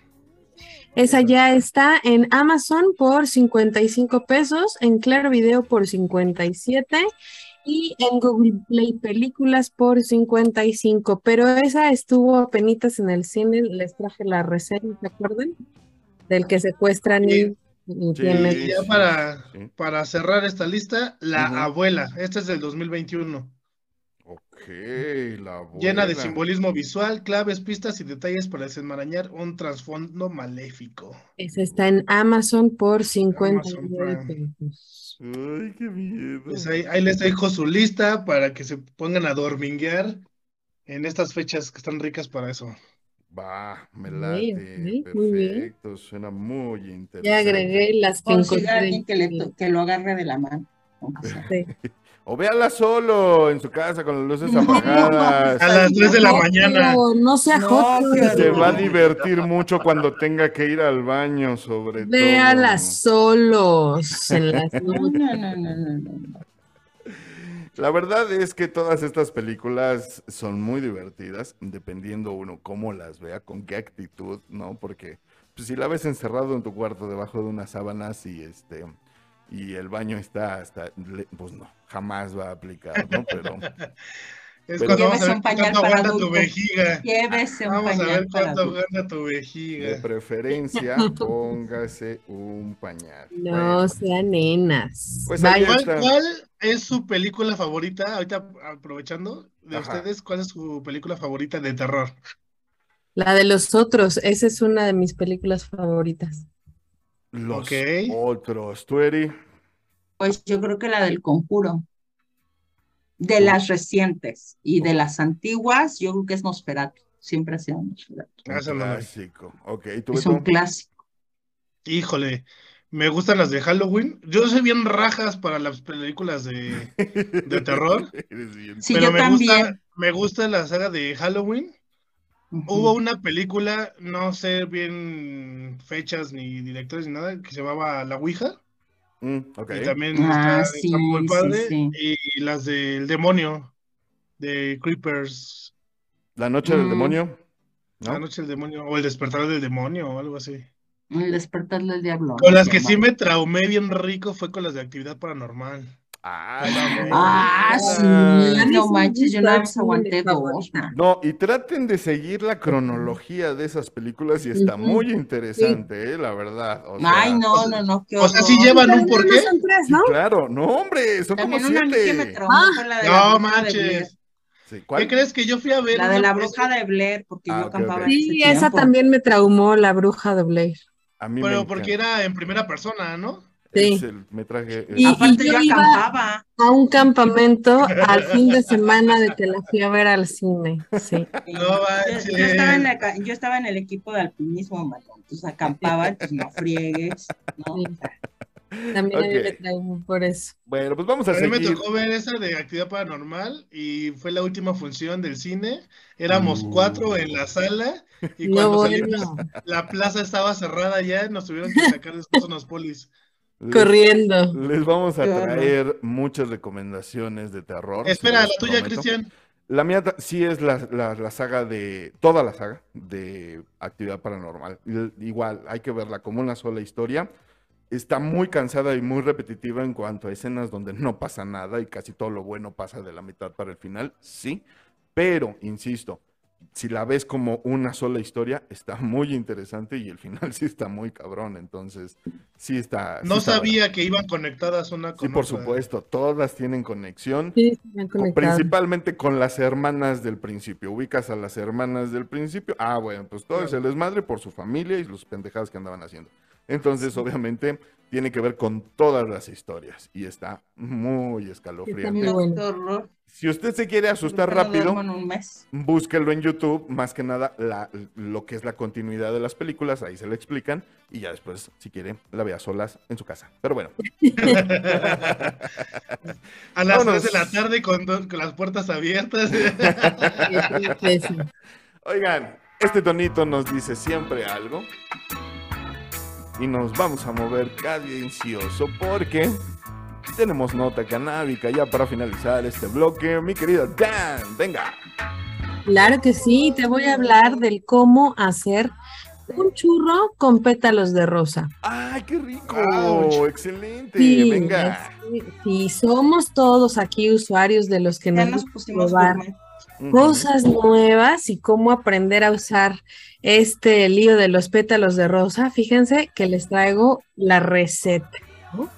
Speaker 2: Esa ya está en Amazon por 55 pesos, en Claro Video por 57 y en Google Play Películas por 55. Pero esa estuvo apenas en el cine, les traje la reseña, ¿se acuerdan? Del que secuestran y,
Speaker 4: Sí.
Speaker 2: y
Speaker 1: Sí.
Speaker 2: tiene-
Speaker 4: Y ya para,
Speaker 1: sí.
Speaker 4: para cerrar esta lista, La. Abuela. Esta es del 2021.
Speaker 1: Ok, la
Speaker 4: Llena de simbolismo visual, claves, pistas y detalles para desenmarañar un trasfondo maléfico.
Speaker 2: esa está en Amazon por 59
Speaker 4: Prime.
Speaker 1: Ay, qué miedo.
Speaker 4: Pues ahí, ahí les dejo su lista para que se pongan a dorminguear en estas fechas que están ricas para eso.
Speaker 1: Va, me late.
Speaker 2: ok, muy bien.
Speaker 1: Perfecto, suena muy interesante.
Speaker 2: Ya agregué las que encontré.
Speaker 3: alguien que, le que lo agarre de la mano.
Speaker 2: Sí.
Speaker 1: O véala solo en su casa con las luces apagadas.
Speaker 4: A las 3 de la mañana.
Speaker 2: No, no sea
Speaker 3: No,
Speaker 2: joto.
Speaker 1: Se va a divertir mucho cuando tenga que ir al baño, sobre
Speaker 2: Véala
Speaker 1: todo.
Speaker 2: solos en las
Speaker 3: No,
Speaker 2: noches.
Speaker 3: no, no, no, no, no.
Speaker 1: La verdad es que todas estas películas son muy divertidas, dependiendo uno cómo las vea, con qué actitud, ¿no? Porque pues, si la ves encerrado en tu cuarto debajo de unas sábanas y este y el baño está hasta, pues no, jamás va a aplicar, ¿no? Pero
Speaker 4: Es
Speaker 1: Pero-
Speaker 4: cuando vamos a
Speaker 3: Llévese
Speaker 4: ver
Speaker 3: pañal
Speaker 4: cuánto aguanta tu vejiga.
Speaker 3: Llévese un
Speaker 4: Vamos a ver
Speaker 3: pañal para
Speaker 4: cuánto aguanta tu
Speaker 1: de
Speaker 4: vejiga.
Speaker 1: preferencia póngase un pañal.
Speaker 2: No
Speaker 1: Bueno,
Speaker 2: sean nenas.
Speaker 1: Pues
Speaker 4: ¿Cuál, cuál es su película favorita? Ahorita aprovechando de
Speaker 1: Ajá.
Speaker 4: ustedes, ¿cuál es su película favorita de terror?
Speaker 2: la de los otros, esa es una de mis películas favoritas.
Speaker 1: Los
Speaker 4: Ok.
Speaker 1: otros, tú Eri.
Speaker 3: Pues yo creo que la del conjuro. De las recientes y de las antiguas, yo creo que es Nosferatu. Siempre ha sido Nosferatu.
Speaker 1: Un clásico. Ok, ¿y tú,
Speaker 3: Es un clásico.
Speaker 4: Híjole, me gustan las de Halloween. Yo soy bien rajas para las películas de, de terror,
Speaker 3: Sí,
Speaker 4: pero
Speaker 3: yo
Speaker 4: me
Speaker 3: también.
Speaker 4: gusta, me gusta la saga de Halloween. Hubo una película, no sé bien fechas ni directores ni nada, que se llamaba La Ouija.
Speaker 1: Mm.
Speaker 4: Y también
Speaker 3: Ah,
Speaker 4: está,
Speaker 3: sí,
Speaker 4: está muy padre.
Speaker 3: sí.
Speaker 4: Y las del demonio, de Creepers,
Speaker 1: La noche del
Speaker 3: Mm.
Speaker 1: demonio. ¿no?
Speaker 4: La noche del demonio, o El despertar del demonio, o algo así.
Speaker 3: El despertar del diablo.
Speaker 4: Con las que sí me traumé bien rico fue con las de actividad paranormal.
Speaker 1: Ah,
Speaker 3: Ah, sí, no manches, yo más aguanté dos.
Speaker 1: No, y traten de seguir la cronología de esas películas y está muy interesante, eh, la verdad. O sea,
Speaker 3: Ay, no, no, no, qué
Speaker 4: O sea, sí llevan un porqué.
Speaker 2: no son tres, ¿no?
Speaker 1: Claro, no, hombre, son
Speaker 3: También
Speaker 1: como
Speaker 3: que me
Speaker 1: siete.
Speaker 3: traumó
Speaker 2: Ah.
Speaker 3: la de la
Speaker 4: No
Speaker 3: Blair.
Speaker 4: manches. ¿Qué crees que yo fui a ver?
Speaker 3: La de la bruja de Blair, porque
Speaker 1: Ah,
Speaker 3: yo
Speaker 1: ok,
Speaker 3: acampaba
Speaker 1: ok.
Speaker 3: en
Speaker 2: Sí,
Speaker 3: ese
Speaker 2: esa
Speaker 3: tiempo.
Speaker 2: también me traumó, la bruja de Blair.
Speaker 1: A mí
Speaker 4: Pero
Speaker 1: me
Speaker 4: porque era en primera persona, ¿no?
Speaker 2: Sí.
Speaker 1: Es el metraje.
Speaker 2: Y-
Speaker 3: Aparte
Speaker 2: yo
Speaker 3: yo
Speaker 2: iba-
Speaker 3: acampaba.
Speaker 2: A un campamento al fin de semana de que la fui a ver al cine. Sí.
Speaker 3: Sí.
Speaker 4: No
Speaker 3: Yo, estaba en el, ca- yo estaba en el equipo de alpinismo. Entonces acampaba, pues no friegues, ¿no?
Speaker 2: Sí. También mí me traumó por eso.
Speaker 1: Bueno, pues vamos a
Speaker 4: A mí me tocó ver esa de actividad paranormal y fue la última función del cine. Éramos
Speaker 1: Uh.
Speaker 4: cuatro en la sala y
Speaker 2: No,
Speaker 4: cuando
Speaker 2: bueno,
Speaker 4: salimos la plaza estaba cerrada ya, nos tuvieron que sacar después unos polis.
Speaker 1: Les,
Speaker 2: corriendo.
Speaker 1: les vamos a traer muchas recomendaciones de terror.
Speaker 4: Espera,
Speaker 1: los
Speaker 4: la tuya. Cristian.
Speaker 1: La mía sí es la, la- la saga de, toda la saga de actividad paranormal. I- Igual, hay que verla como una sola historia. Está muy cansada y muy repetitiva en cuanto a escenas donde no pasa nada y casi todo lo bueno pasa de la mitad para el final, sí. Pero, insisto, si la ves como una sola historia, está muy interesante y el final sí está muy cabrón. Entonces, sí está. sí
Speaker 4: No
Speaker 1: está
Speaker 4: sabía que iban conectadas una con
Speaker 1: Sí, por
Speaker 4: otra.
Speaker 1: supuesto, todas tienen conexión.
Speaker 2: Sí.
Speaker 1: Principalmente con las hermanas del principio. Ubicas a las hermanas del principio. Ah, bueno, pues todo es el desmadre por su familia y los pendejadas que andaban haciendo. Entonces, obviamente, tiene que ver con todas las historias y está muy
Speaker 2: Está
Speaker 1: escalofriante.
Speaker 2: muy bueno.
Speaker 1: Si usted se quiere asustar rápido, búsquelo en YouTube, más que nada la- lo que es la continuidad de las películas, ahí se lo explican y ya después, si quiere, la vea solas en su casa. Pero bueno,
Speaker 4: A las
Speaker 1: Vámonos.
Speaker 4: 3 de la tarde con, las puertas abiertas.
Speaker 1: Oigan, este tonito nos dice siempre algo. Y nos vamos a mover cadencioso porque tenemos nota canábica ya para finalizar este bloque. Mi querida Dan, venga.
Speaker 2: Claro que sí, te voy a hablar del cómo hacer un churro con pétalos de rosa.
Speaker 1: ¡Ay, qué rico!
Speaker 4: Ouch.
Speaker 1: ¡Excelente!
Speaker 2: Sí,
Speaker 1: venga.
Speaker 2: sí, somos todos aquí usuarios de los que
Speaker 3: Ya
Speaker 2: nos
Speaker 3: pusimos
Speaker 2: probar. Cosas nuevas y cómo aprender a usar este lío de los pétalos de rosa. Fíjense que les traigo la receta. ¿no?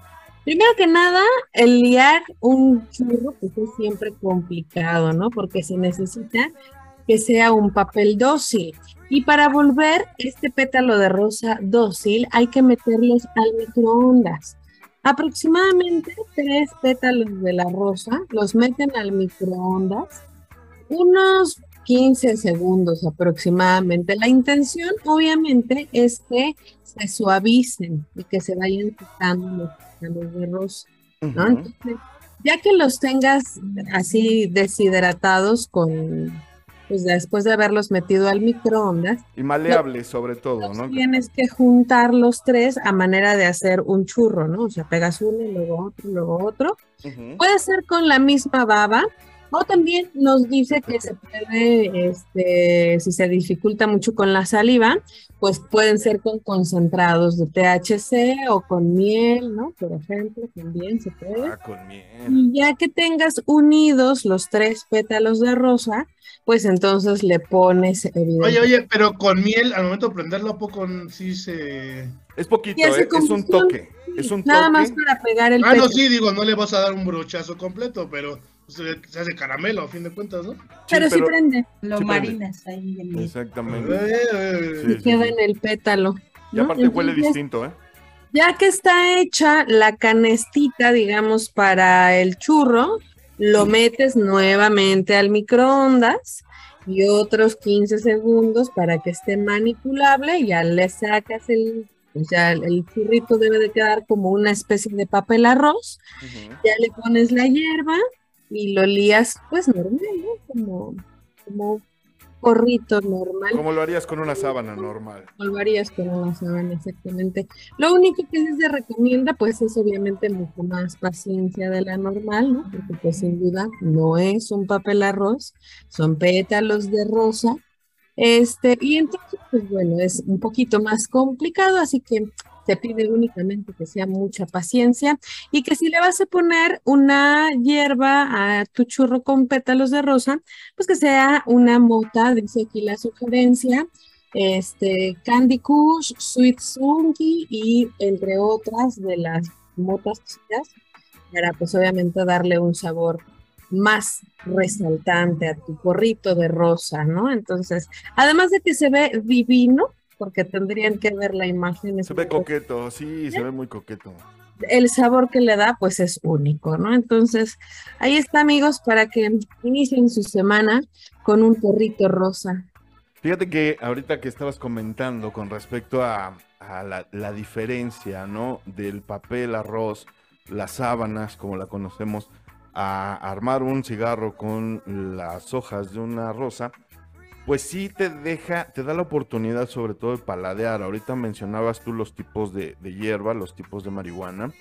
Speaker 2: Primero que nada, el liar un churro pues es siempre complicado, ¿no? Porque se necesita que sea un papel dócil. Y para volver este pétalo de rosa dócil hay que meterlos al microondas. Aproximadamente tres pétalos de la rosa los meten al microondas unos 15 segundos aproximadamente. La intención obviamente es que se suavicen y que se vayan quitando los pétalos de rosa. ¿no?
Speaker 1: Ujú.
Speaker 2: Entonces, ya que los tengas así deshidratados con, pues después de haberlos metido al microondas,
Speaker 1: Y maleable sobre todo, ¿no?
Speaker 2: tienes que juntar los tres a manera de hacer un churro, ¿no? O sea, pegas uno, y luego otro, y luego otro. Puede ser con la misma baba. O también nos dice que se puede, este, si se dificulta mucho con la saliva, pues pueden ser con concentrados de THC o con miel, ¿no? Por ejemplo, también se puede.
Speaker 1: Ah, con miel.
Speaker 2: Y ya que tengas unidos los tres pétalos de rosa, pues entonces le pones.
Speaker 4: Oye, oye, pero con miel, al momento de prenderlo, ¿a poco sí se...?
Speaker 1: Es poquito, ¿eh? es un toque. Es un
Speaker 2: Nada
Speaker 1: toque.
Speaker 2: más para pegar el
Speaker 4: Ah, no, sí, digo, no le vas a dar un brochazo completo, pero se, se hace caramelo, a fin de cuentas, ¿no?
Speaker 2: pero sí
Speaker 1: pero-
Speaker 2: prende,
Speaker 3: Lo
Speaker 1: Sí, prende.
Speaker 3: marinas ahí en el-
Speaker 1: Exactamente.
Speaker 4: Eh, eh,
Speaker 1: Sí,
Speaker 2: y
Speaker 1: sí,
Speaker 2: queda
Speaker 1: sí.
Speaker 2: en el pétalo.
Speaker 1: Y
Speaker 2: ¿no?
Speaker 1: aparte huele
Speaker 2: Entonces,
Speaker 1: distinto, ¿eh?
Speaker 2: Ya que está hecha la canestita, digamos, para el churro, lo metes nuevamente al microondas y otros 15 segundos para que esté manipulable, y ya le sacas el, o sea, el, churrito debe de quedar como una especie de papel arroz, ya le pones la hierba y lo lías pues normal, ¿no? Como, como porrito normal.
Speaker 1: Como lo harías con una sábana normal.
Speaker 2: Lo harías con una sábana, exactamente. Lo único que se recomienda, pues, es obviamente mucho más paciencia de la normal, ¿no? Porque, pues, sin duda, no es un papel arroz, son pétalos de rosa. Este, y entonces, pues, bueno, es un poquito más complicado, así que te pide únicamente que sea mucha paciencia y que si le vas a poner una hierba a tu churro con pétalos de rosa, pues que sea una mota, dice aquí la sugerencia, este, Candy Kush, Sweet Sunky y entre otras de las motas chidas, para pues obviamente darle un sabor más resaltante a tu porrito de rosa, ¿no? Entonces, además de que se ve divino, porque tendrían que ver la imagen.
Speaker 1: Se ve coqueto, sí, se ve muy coqueto.
Speaker 2: el sabor que le da, pues es único, ¿no? Entonces, ahí está, amigos, para que inicien su semana con un porrito rosa.
Speaker 1: Fíjate que ahorita que estabas comentando con respecto a, a la, la diferencia, ¿no? Del papel arroz, las sábanas, como la conocemos, a armar un cigarro con las hojas de una rosa, pues sí te deja, te da la oportunidad sobre todo de paladear. Ahorita mencionabas tú los tipos de, hierba, los tipos de marihuana,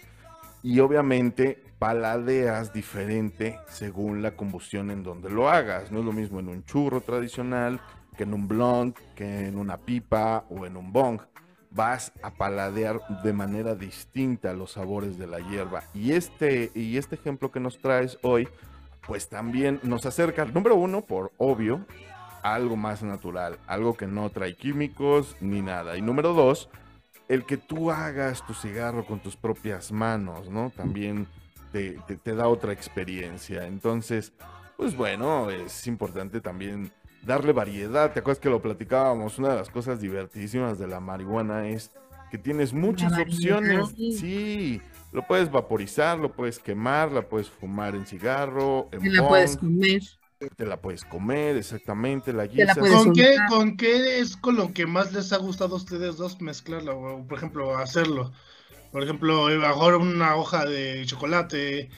Speaker 1: y obviamente paladeas diferente según la combustión en donde lo hagas. No es lo mismo en un churro tradicional que en un blunt, que en una pipa o en un bong. Vas a paladear de manera distinta los sabores de la hierba. Y este, y este ejemplo que nos traes hoy, pues también nos acerca, número uno, por obvio, algo más natural, algo que no trae químicos ni nada. Y número dos, el que tú hagas tu cigarro con tus propias manos, ¿no? También te, te- te da otra experiencia. Entonces, pues bueno, es importante también darle variedad. ¿Te acuerdas que lo platicábamos? Una de las cosas divertidísimas de la marihuana es que tienes muchas opciones.
Speaker 2: sí.
Speaker 1: Sí, lo puedes vaporizar, lo puedes quemar, la puedes fumar en cigarro, en
Speaker 2: la puedes comer.
Speaker 1: Te la puedes comer, exactamente, la
Speaker 2: puedes
Speaker 4: ¿Con qué. ¿Con qué es con lo que más les ha gustado a ustedes dos mezclarla? O, por ejemplo, hacerlo. Por ejemplo, eh, mejor una hoja de chocolate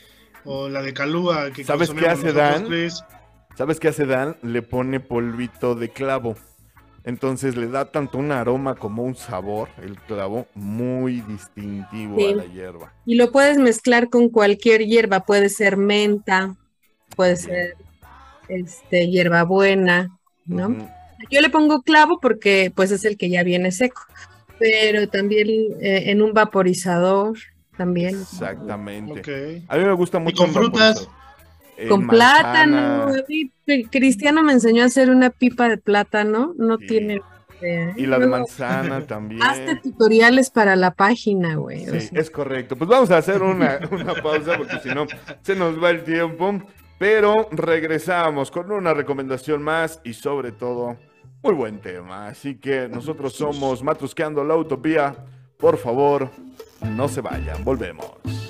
Speaker 4: o la de calúa que
Speaker 1: ¿Sabes qué hace Dan?
Speaker 4: tres.
Speaker 1: ¿Sabes qué hace Dan? Le pone polvito de clavo. Entonces le da tanto un aroma como un sabor, el clavo, muy distintivo
Speaker 2: Sí.
Speaker 1: a la hierba.
Speaker 2: Y lo puedes mezclar con cualquier hierba, puede ser menta, puede ser este, hierbabuena, ¿no? Yo le pongo clavo porque pues es el que ya viene seco, pero también eh, en un vaporizador también.
Speaker 1: Exactamente. A mí me gusta mucho.
Speaker 4: con
Speaker 1: el
Speaker 4: frutas?
Speaker 1: Eh,
Speaker 2: Con
Speaker 1: manzana,
Speaker 2: plátano. Cristiano me enseñó a hacer una pipa de plátano, no
Speaker 1: Sí.
Speaker 2: tiene... idea.
Speaker 1: Y la de manzana también.
Speaker 2: Hazte tutoriales para la página, güey. o
Speaker 1: Sí,
Speaker 2: sea.
Speaker 1: es correcto. Pues vamos a hacer una, una pausa porque si no se nos va el tiempo. Pero regresamos con una recomendación más y sobre todo muy buen tema. Así que nosotros somos Matrusqueando la Utopía. Por favor, no se vayan. Volvemos.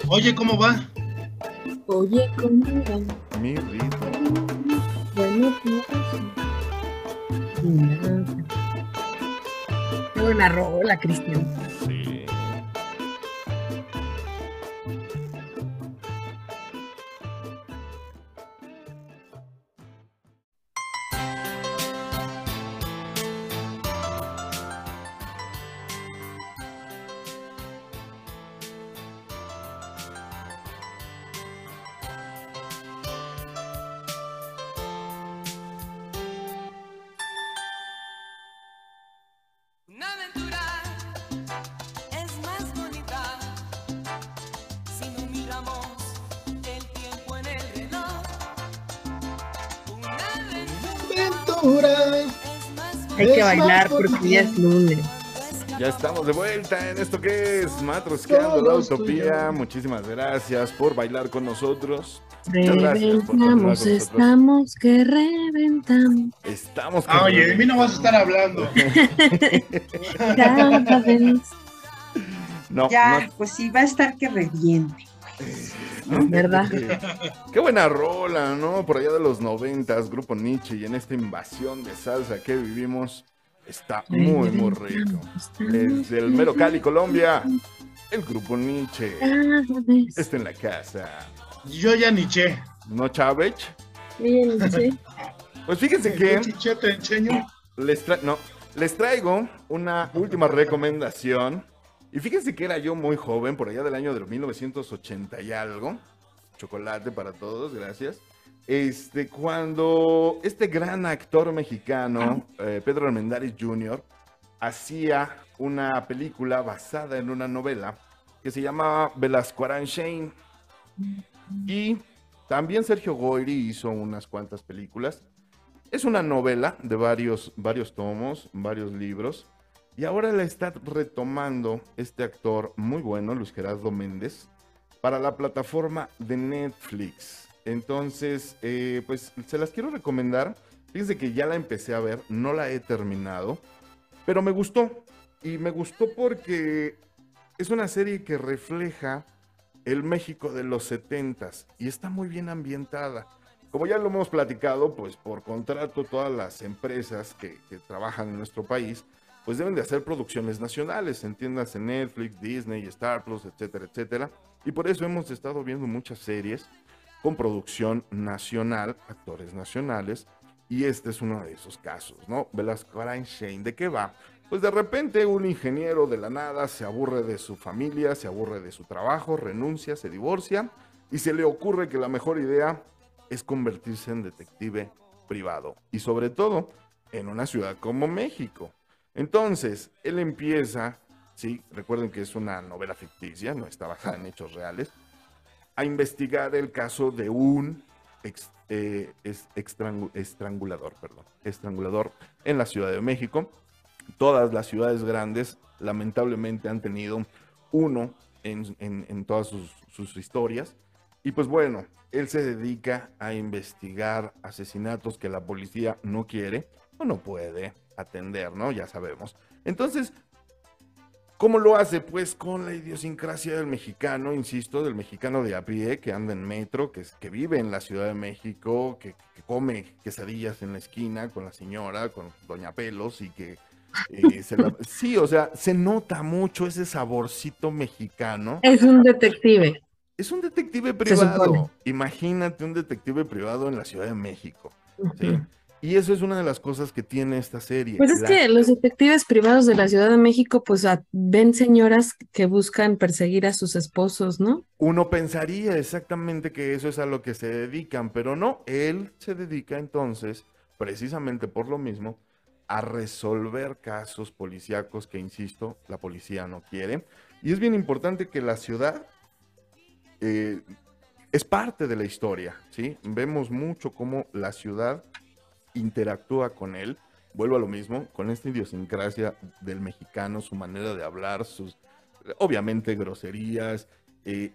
Speaker 4: Oye, ¿cómo va?
Speaker 2: Oye, ¿cómo va?
Speaker 1: Mi ritmo.
Speaker 2: Bueno, buena rola, Cristian.
Speaker 1: Sí.
Speaker 2: Hay que bailar porque ya es lunes.
Speaker 1: Ya estamos de vuelta en esto que es Matrusqueando la Utopía. Muchísimas gracias por bailar con nosotros.
Speaker 2: Reventamos, estamos que reventamos.
Speaker 1: Estamos
Speaker 4: Ah, oye, de mí no vas a estar hablando.
Speaker 2: Cada vez.
Speaker 1: No,
Speaker 3: Ya,
Speaker 1: no
Speaker 3: pues sí, va a estar que reviente.
Speaker 2: ¿Verdad?
Speaker 1: Qué buena rola, ¿no? Por allá de los noventas, Grupo Nietzsche, y en esta invasión de salsa que vivimos, está muy, muy rico. Desde el mero Cali, Colombia, el Grupo Nietzsche está en la casa.
Speaker 4: Yo ya niché.
Speaker 1: ¿No, Chávez? Pues fíjense que
Speaker 4: Chiché, te enseño.
Speaker 1: les, tra- no, les traigo una última recomendación. Y fíjense que era yo muy joven, por allá del año de 1980 y algo. Chocolate para todos, gracias. Este, cuando este gran actor mexicano, eh, Pedro Armendáriz Jr., hacía una película basada en una novela que se llamaba Velasco Shane. Y también Sergio Goyri hizo unas cuantas películas. Es una novela de varios, varios tomos, varios libros. Y ahora la está retomando este actor muy bueno, Luis Gerardo Méndez, para la plataforma de Netflix. Entonces, eh, pues se las quiero recomendar. Fíjense que ya la empecé a ver, no la he terminado, pero me gustó. Y me gustó porque es una serie que refleja el México de los 70s y está muy bien ambientada. Como ya lo hemos platicado, pues por contrato todas las empresas que, que trabajan en nuestro país, pues deben de hacer producciones nacionales, entiendas en Netflix, Disney, Star Plus, etcétera, etcétera. Y por eso hemos estado viendo muchas series con producción nacional, actores nacionales, y este es uno de esos casos, ¿no? Velasco Shane, ¿de qué va? Pues de repente un ingeniero de la nada se aburre de su familia, se aburre de su trabajo, renuncia, se divorcia y se le ocurre que la mejor idea es convertirse en detective privado y sobre todo en una ciudad como México. Entonces, él empieza, sí, recuerden que es una novela ficticia, no está basada en hechos reales, a investigar el caso de un eh, estrangulador, perdón, estrangulador en la Ciudad de México. Todas las ciudades grandes, lamentablemente, han tenido uno en todas sus, sus historias. Y pues bueno, él se dedica a investigar asesinatos que la policía no quiere o no puede atender, ¿no? Ya sabemos. Entonces, ¿Cómo lo hace? Pues con la idiosincrasia del mexicano, insisto, del mexicano de a pie que anda en metro, que, es- que vive en la Ciudad de México, que, que come quesadillas en la esquina con la señora, con Doña Pelos y que... eh, se la- sí, o sea, se nota mucho ese saborcito mexicano.
Speaker 2: Es un detective.
Speaker 1: Es un detective privado. Imagínate un detective privado en la Ciudad de México. ¿sí? Y eso es una de las cosas que tiene esta serie.
Speaker 2: Pues es
Speaker 1: la-
Speaker 2: que los detectives privados de la Ciudad de México, pues a- ven señoras que buscan perseguir a sus esposos, ¿no?
Speaker 1: Uno pensaría exactamente que eso es a lo que se dedican, pero no, él se dedica entonces, precisamente por lo mismo, a resolver casos policíacos que, insisto, la policía no quiere. Y es bien importante que la ciudad eh, es parte de la historia, ¿sí? Vemos mucho cómo la ciudad interactúa con él. Vuelvo a lo mismo, con esta idiosincrasia del mexicano, su manera de hablar, sus, obviamente, groserías. eh,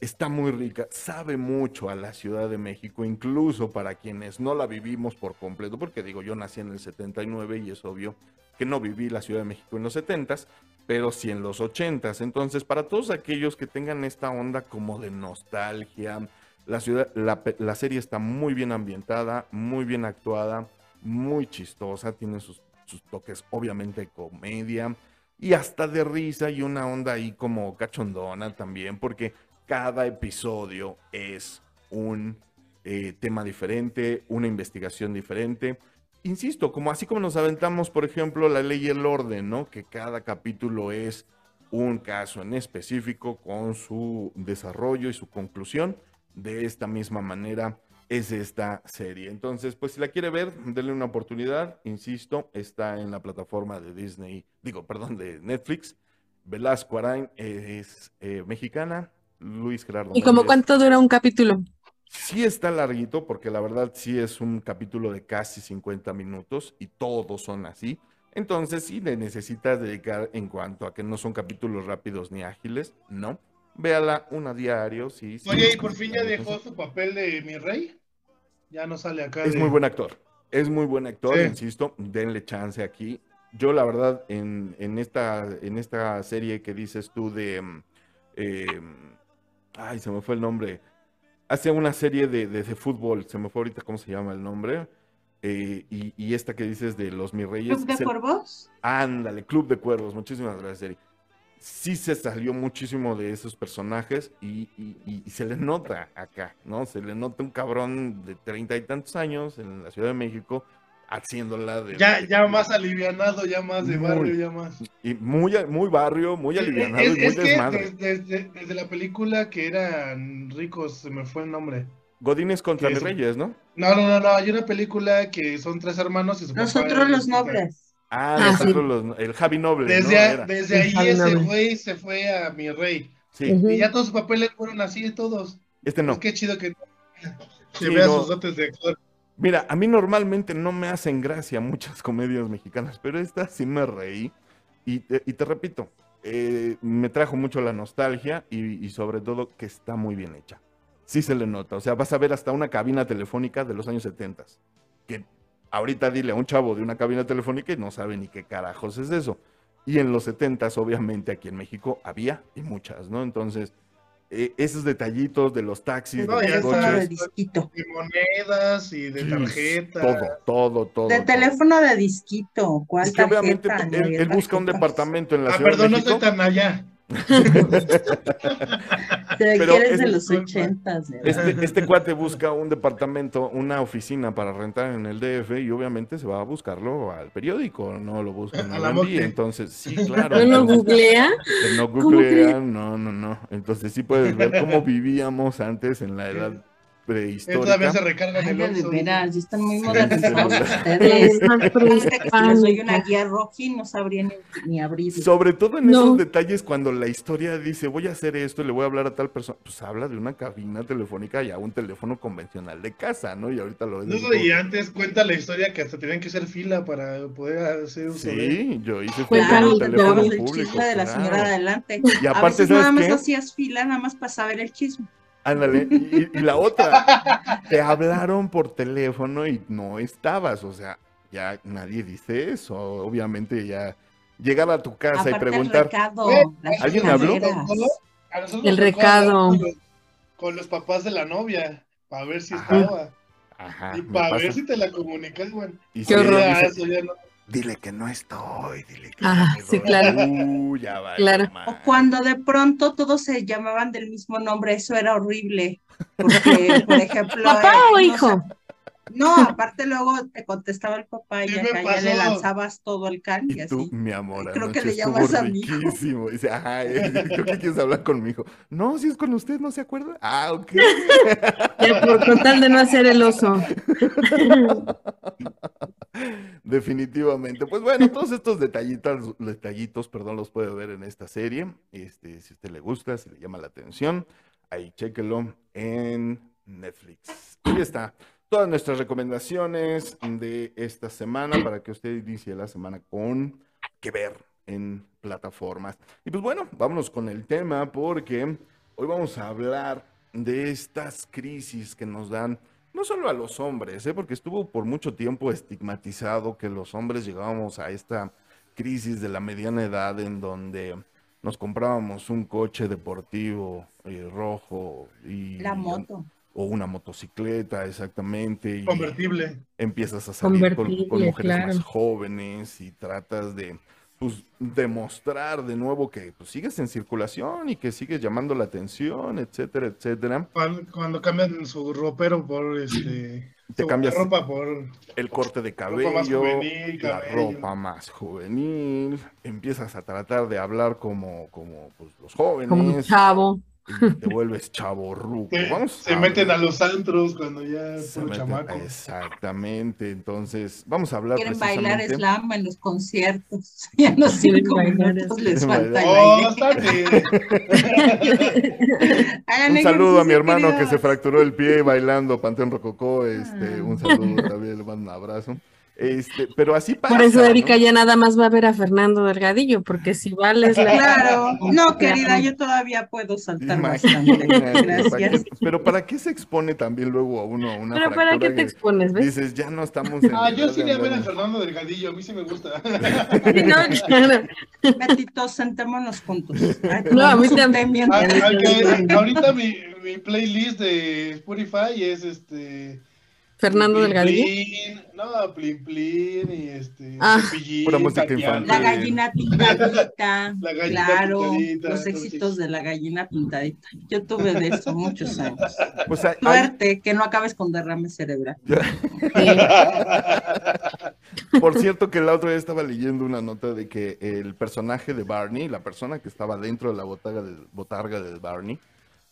Speaker 1: está muy rica, sabe mucho a la Ciudad de México, incluso para quienes no la vivimos por completo, porque digo, yo nací en el 79 y es obvio que no viví la Ciudad de México en los 70s, pero sí en los 80s. Entonces, para todos aquellos que tengan esta onda como de nostalgia, la, ciudad, la, la serie está muy bien ambientada, muy bien actuada, muy chistosa, tiene sus, sus toques obviamente de comedia y hasta de risa y una onda ahí como cachondona también, porque cada episodio es un eh, tema diferente, una investigación diferente. Insisto, como así como nos aventamos, por ejemplo, la ley y el orden, ¿no? Que cada capítulo es un caso en específico con su desarrollo y su conclusión. De esta misma manera es esta serie. Entonces, pues si la quiere ver, denle una oportunidad. Insisto, está en la plataforma de Disney, digo, perdón, de Netflix. Velasco Arain es eh, mexicana. Luis Gerardo
Speaker 2: ¿Y como cuánto dura un capítulo?
Speaker 1: Sí está larguito, porque la verdad sí es un capítulo de casi 50 minutos y todos son así. Entonces sí le necesitas dedicar en cuanto a que no son capítulos rápidos ni ágiles, ¿no? Véala una diario, sí. sí,
Speaker 4: Oye, y por fin ya
Speaker 1: 50
Speaker 4: dejó su papel de mi rey. Ya no sale acá.
Speaker 1: Es
Speaker 4: de-
Speaker 1: muy buen actor. Es muy buen actor,
Speaker 4: Sí.
Speaker 1: insisto. Denle chance aquí. Yo, la verdad, en, en esta, en esta serie que dices tú de. mm, eh, Ay, se me fue el nombre. Hace una serie de, de- de fútbol, se me fue ahorita cómo se llama el nombre. eh, y, y esta que dices de los mis reyes.
Speaker 3: ¿Club de
Speaker 1: se-
Speaker 3: Cuervos?
Speaker 1: Ándale, Club de Cuervos, muchísimas gracias, Eri. Sí se salió muchísimo de esos personajes y, y- y- y se le nota acá, ¿no? Se le nota un cabrón de treinta y tantos años en la Ciudad de México haciéndola de...
Speaker 4: Ya,
Speaker 1: de-
Speaker 4: ya más alivianado, ya más de
Speaker 1: Muy-
Speaker 4: barrio, ya más.
Speaker 1: Y muy, muy barrio, muy alivianado
Speaker 4: es,
Speaker 1: y muy
Speaker 4: es que
Speaker 1: desmadre.
Speaker 4: desde, desde- desde la película que eran ricos, se me fue el nombre.
Speaker 1: Godines contra
Speaker 4: es-
Speaker 1: reyes, ¿no?
Speaker 4: No, no, no, no, hay una película que son tres hermanos y su
Speaker 3: Nosotros los nobles.
Speaker 1: Ah,
Speaker 2: Ah,
Speaker 1: nosotros los- el Javi Noble, ¿no?
Speaker 4: Desde, a-
Speaker 1: Era.
Speaker 4: desde ahí
Speaker 2: Javi
Speaker 4: ese güey se fue a mi rey.
Speaker 1: Sí.
Speaker 4: Y ya todos sus papeles fueron así, todos.
Speaker 1: este no.
Speaker 4: Es que chido que se
Speaker 1: Sí,
Speaker 4: vea
Speaker 1: no.
Speaker 4: sus dotes de actor.
Speaker 1: Mira, a mí normalmente no me hacen gracia muchas comedias mexicanas, pero esta sí me reí. Y te, y te repito, eh, me trajo mucho la nostalgia y, y sobre todo que está muy bien hecha. Sí se le nota. O sea, vas a ver hasta una cabina telefónica de los años 70. Que ahorita dile a un chavo de una cabina telefónica y no sabe ni qué carajos es eso. Y en los 70 obviamente, aquí en México había y muchas, ¿no? Entonces, eh, esos detallitos de los taxis,
Speaker 4: No,
Speaker 1: de los
Speaker 4: está.
Speaker 3: Teléfono de
Speaker 1: coches.
Speaker 3: disquito.
Speaker 4: De monedas y de tarjetas.
Speaker 1: Todo, todo, todo.
Speaker 3: De
Speaker 1: todo.
Speaker 3: teléfono de disquito. ¿Cuál
Speaker 1: Es que obviamente
Speaker 3: tarjeta?
Speaker 1: él,
Speaker 3: Ni
Speaker 1: él busca un departamento en la
Speaker 4: Ah,
Speaker 1: Ciudad
Speaker 4: perdón,
Speaker 1: de
Speaker 4: no estoy tan allá.
Speaker 3: Te
Speaker 1: Pero
Speaker 3: quieres
Speaker 1: es-
Speaker 3: de los ochentas. ¿verdad?
Speaker 1: Este, este cuate busca un departamento, una oficina para rentar en el DF y obviamente se va a buscarlo al periódico, no lo busca en
Speaker 4: A la. Mocte.
Speaker 1: Entonces, sí, claro.
Speaker 2: ¿No lo googlea?
Speaker 1: no googlean, no, no, no. Entonces sí puedes ver cómo vivíamos antes en la edad
Speaker 4: Él todavía se
Speaker 1: prehistórica.
Speaker 4: recarga en
Speaker 3: Ay,
Speaker 4: el
Speaker 3: de
Speaker 4: Oxxo.
Speaker 3: veras, ya están muy modernizados ustedes. Les doy una guía roji no sabría ni, ni abrirla.
Speaker 1: Sobre todo en
Speaker 2: No.
Speaker 1: esos detalles cuando la historia dice voy a hacer esto y le voy a hablar a tal persona, pues habla de una cabina telefónica y a un teléfono convencional de casa, ¿no? Y ahorita lo ves.
Speaker 4: No, y antes cuenta la historia que hasta tenían que hacer fila para poder hacer uso de
Speaker 1: Sí, yo hice fila el
Speaker 3: Claro,
Speaker 1: teléfono
Speaker 3: dabas
Speaker 2: historia.
Speaker 3: el
Speaker 1: público.
Speaker 3: chisme de la
Speaker 1: claro.
Speaker 3: señora de adelante.
Speaker 1: Y
Speaker 3: a
Speaker 1: aparte,
Speaker 3: veces nada
Speaker 1: ¿sabes
Speaker 3: más
Speaker 1: qué?
Speaker 3: hacías fila nada más para saber el chisme.
Speaker 1: Ándale, y, y la otra, te hablaron por teléfono y no estabas, o sea, ya nadie dice eso, obviamente ya llegar a tu casa y
Speaker 3: Aparte
Speaker 1: preguntar,
Speaker 3: el recado,
Speaker 4: Güey,
Speaker 3: las
Speaker 1: ¿alguien me habló?
Speaker 3: chingaderas.
Speaker 4: A nosotros
Speaker 2: El recado.
Speaker 4: Con los, con los papás de la novia, para ver si
Speaker 1: Ajá.
Speaker 4: estaba.
Speaker 1: ajá,
Speaker 4: y para ver si te la comunicaban.
Speaker 1: Y
Speaker 2: Qué horror.
Speaker 1: ella
Speaker 4: Ya,
Speaker 1: dice,
Speaker 4: eso ya no.
Speaker 1: Dile que no estoy, dile que
Speaker 2: Ah, sí,
Speaker 1: doy".
Speaker 2: claro.
Speaker 1: Uh, ya va.
Speaker 2: Claro.
Speaker 3: O cuando de pronto todos se llamaban del mismo nombre, eso era horrible. Porque, por ejemplo.
Speaker 2: ¿Papá
Speaker 3: eh,
Speaker 2: o
Speaker 3: no
Speaker 2: hijo?
Speaker 3: sé, No, aparte luego te contestaba el papá y acá ya le lanzabas todo el can y
Speaker 1: Y tú,
Speaker 3: así.
Speaker 1: mi amor,
Speaker 3: Creo que le llamas a mi hijo.
Speaker 1: riquísimo. Dice, ajá, creo que quieres hablar con mi hijo. No, si es con usted, ¿no se acuerda? Ah, ok.
Speaker 2: Ya por con tal de no hacer el oso.
Speaker 1: Definitivamente. Pues bueno, todos estos detallitos, detallitos, perdón, los puede ver en esta serie. Este, si a usted le gusta, si le llama la atención, ahí chéquelo en Netflix. Ahí está. Todas nuestras recomendaciones de esta semana para que usted inicie la semana con que ver en plataformas. Y pues bueno, vámonos con el tema porque hoy vamos a hablar de estas crisis que nos dan no solo a los hombres, ¿eh? porque estuvo por mucho tiempo estigmatizado que los hombres llegábamos a esta crisis de la mediana edad en donde nos comprábamos un coche deportivo eh, rojo y
Speaker 3: La moto.
Speaker 1: O una motocicleta exactamente y
Speaker 4: Convertible.
Speaker 1: empiezas a salir con, mujeres más jóvenes y tratas de pues, demostrar de nuevo que pues, sigues en circulación y que sigues llamando la atención, etcétera, etcétera.
Speaker 4: Cuando, cuando cambian su ropero por este.
Speaker 1: Te cambias-
Speaker 4: ropa por.
Speaker 1: El corte de
Speaker 4: Ropa
Speaker 1: cabello,
Speaker 4: juvenil,
Speaker 1: la
Speaker 4: cabello.
Speaker 1: ropa más juvenil, empiezas a tratar de hablar como, como pues, los jóvenes,
Speaker 2: Como un chavo.
Speaker 1: Te vuelves chavo ruco.
Speaker 4: Se,
Speaker 1: Vamos
Speaker 4: se
Speaker 1: a
Speaker 4: meten a los antros cuando ya es
Speaker 1: se
Speaker 4: puro
Speaker 1: meten-
Speaker 4: chamaco.
Speaker 1: Exactamente, entonces vamos a hablar
Speaker 3: Quieren bailar slam en los conciertos. Y a los
Speaker 2: Quieren
Speaker 3: cinco
Speaker 2: bailar
Speaker 3: minutos les falta el
Speaker 4: ¡Oh,
Speaker 1: Un saludo a mi hermano que se fracturó el pie bailando Panteón Rococó. Este,
Speaker 3: Ah.
Speaker 1: un saludo también, le mando un abrazo. Este, pero así pasa.
Speaker 2: Por eso
Speaker 1: ¿no?
Speaker 2: Erika ya nada más va a ver a Fernando Delgadillo, porque si vales la...
Speaker 3: Claro, no, querida, yo todavía puedo saltar
Speaker 1: Imagínate,
Speaker 3: bastante.
Speaker 1: ¿para qué-
Speaker 3: Gracias.
Speaker 1: pero ¿para qué se expone también luego a uno a una
Speaker 2: Pero ¿para qué te expones, ves?
Speaker 1: Dices, ya no estamos en
Speaker 4: Ah, yo sí iría a ver a Fernando Delgadillo, a mí sí me gusta.
Speaker 2: No, claro.
Speaker 3: Betito, sentémonos juntos. Ay,
Speaker 2: No, a mí también.
Speaker 4: Ah, ahorita mi, mi playlist de Spotify es este.
Speaker 2: Fernando
Speaker 4: Plin
Speaker 2: Delgadillo.
Speaker 4: Plin, no, Plin Plin y este.
Speaker 2: Ah.
Speaker 4: Cepillín,
Speaker 1: Pura música infantil.
Speaker 3: La gallina pintadita.
Speaker 4: La gallina
Speaker 3: claro,
Speaker 4: pintadita,
Speaker 3: los éxitos de la gallina pintadita. Yo tuve de eso muchos años.
Speaker 1: Pues hay-
Speaker 3: Suerte que no acabes con derrame cerebral.
Speaker 1: Por cierto que la otra vez estaba leyendo una nota de que el personaje de Barney, la persona que estaba dentro de la botarga de, botarga de Barney,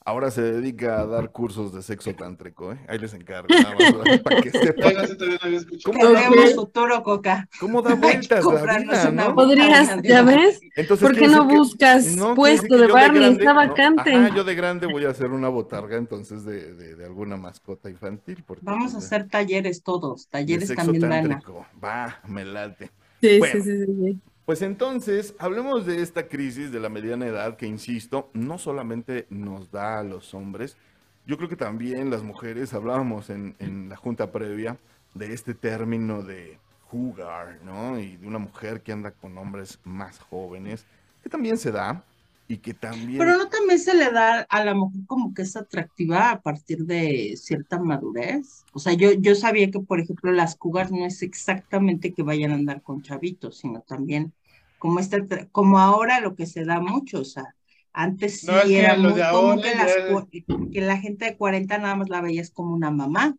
Speaker 1: ahora se dedica a dar cursos de sexo tántrico, ¿eh? Ahí les encargo, nada más, para que sepan
Speaker 4: no no.
Speaker 1: ¿Cómo,
Speaker 3: Tenemos futuro, Coca.
Speaker 1: cómo da vueltas la vida, ¿no?
Speaker 2: Podrías, ¿ya ves?
Speaker 1: Entonces,
Speaker 2: ¿Por qué no buscas
Speaker 1: no,
Speaker 2: puesto de Barney?
Speaker 1: grande-
Speaker 2: Está
Speaker 1: no,
Speaker 2: vacante.
Speaker 1: ajá, yo de grande voy a hacer una botarga entonces de, de, de alguna mascota infantil. Porque,
Speaker 3: Vamos a
Speaker 1: pues,
Speaker 3: hacer talleres todos,
Speaker 1: de
Speaker 3: talleres
Speaker 1: sexo
Speaker 3: también a.
Speaker 1: tántrico. Va, me late.
Speaker 2: Sí,
Speaker 1: Bueno.
Speaker 2: sí, sí, sí, sí.
Speaker 1: Pues entonces, hablemos de esta crisis de la mediana edad que, insisto, no solamente nos da a los hombres, yo creo que también las mujeres, hablábamos en, en la junta previa de este término de jugar, ¿no? Y de una mujer que anda con hombres más jóvenes, que también se da y que también...
Speaker 3: Pero no también se le da a la mujer como que es atractiva a partir de cierta madurez. O sea, yo, yo sabía que, por ejemplo, las cougars no es exactamente que vayan a andar con chavitos, sino también como esta, como ahora lo que se da mucho, o sea, antes sí
Speaker 4: No, es que
Speaker 3: era muy común que, las que la gente de 40 nada más la veías como una mamá.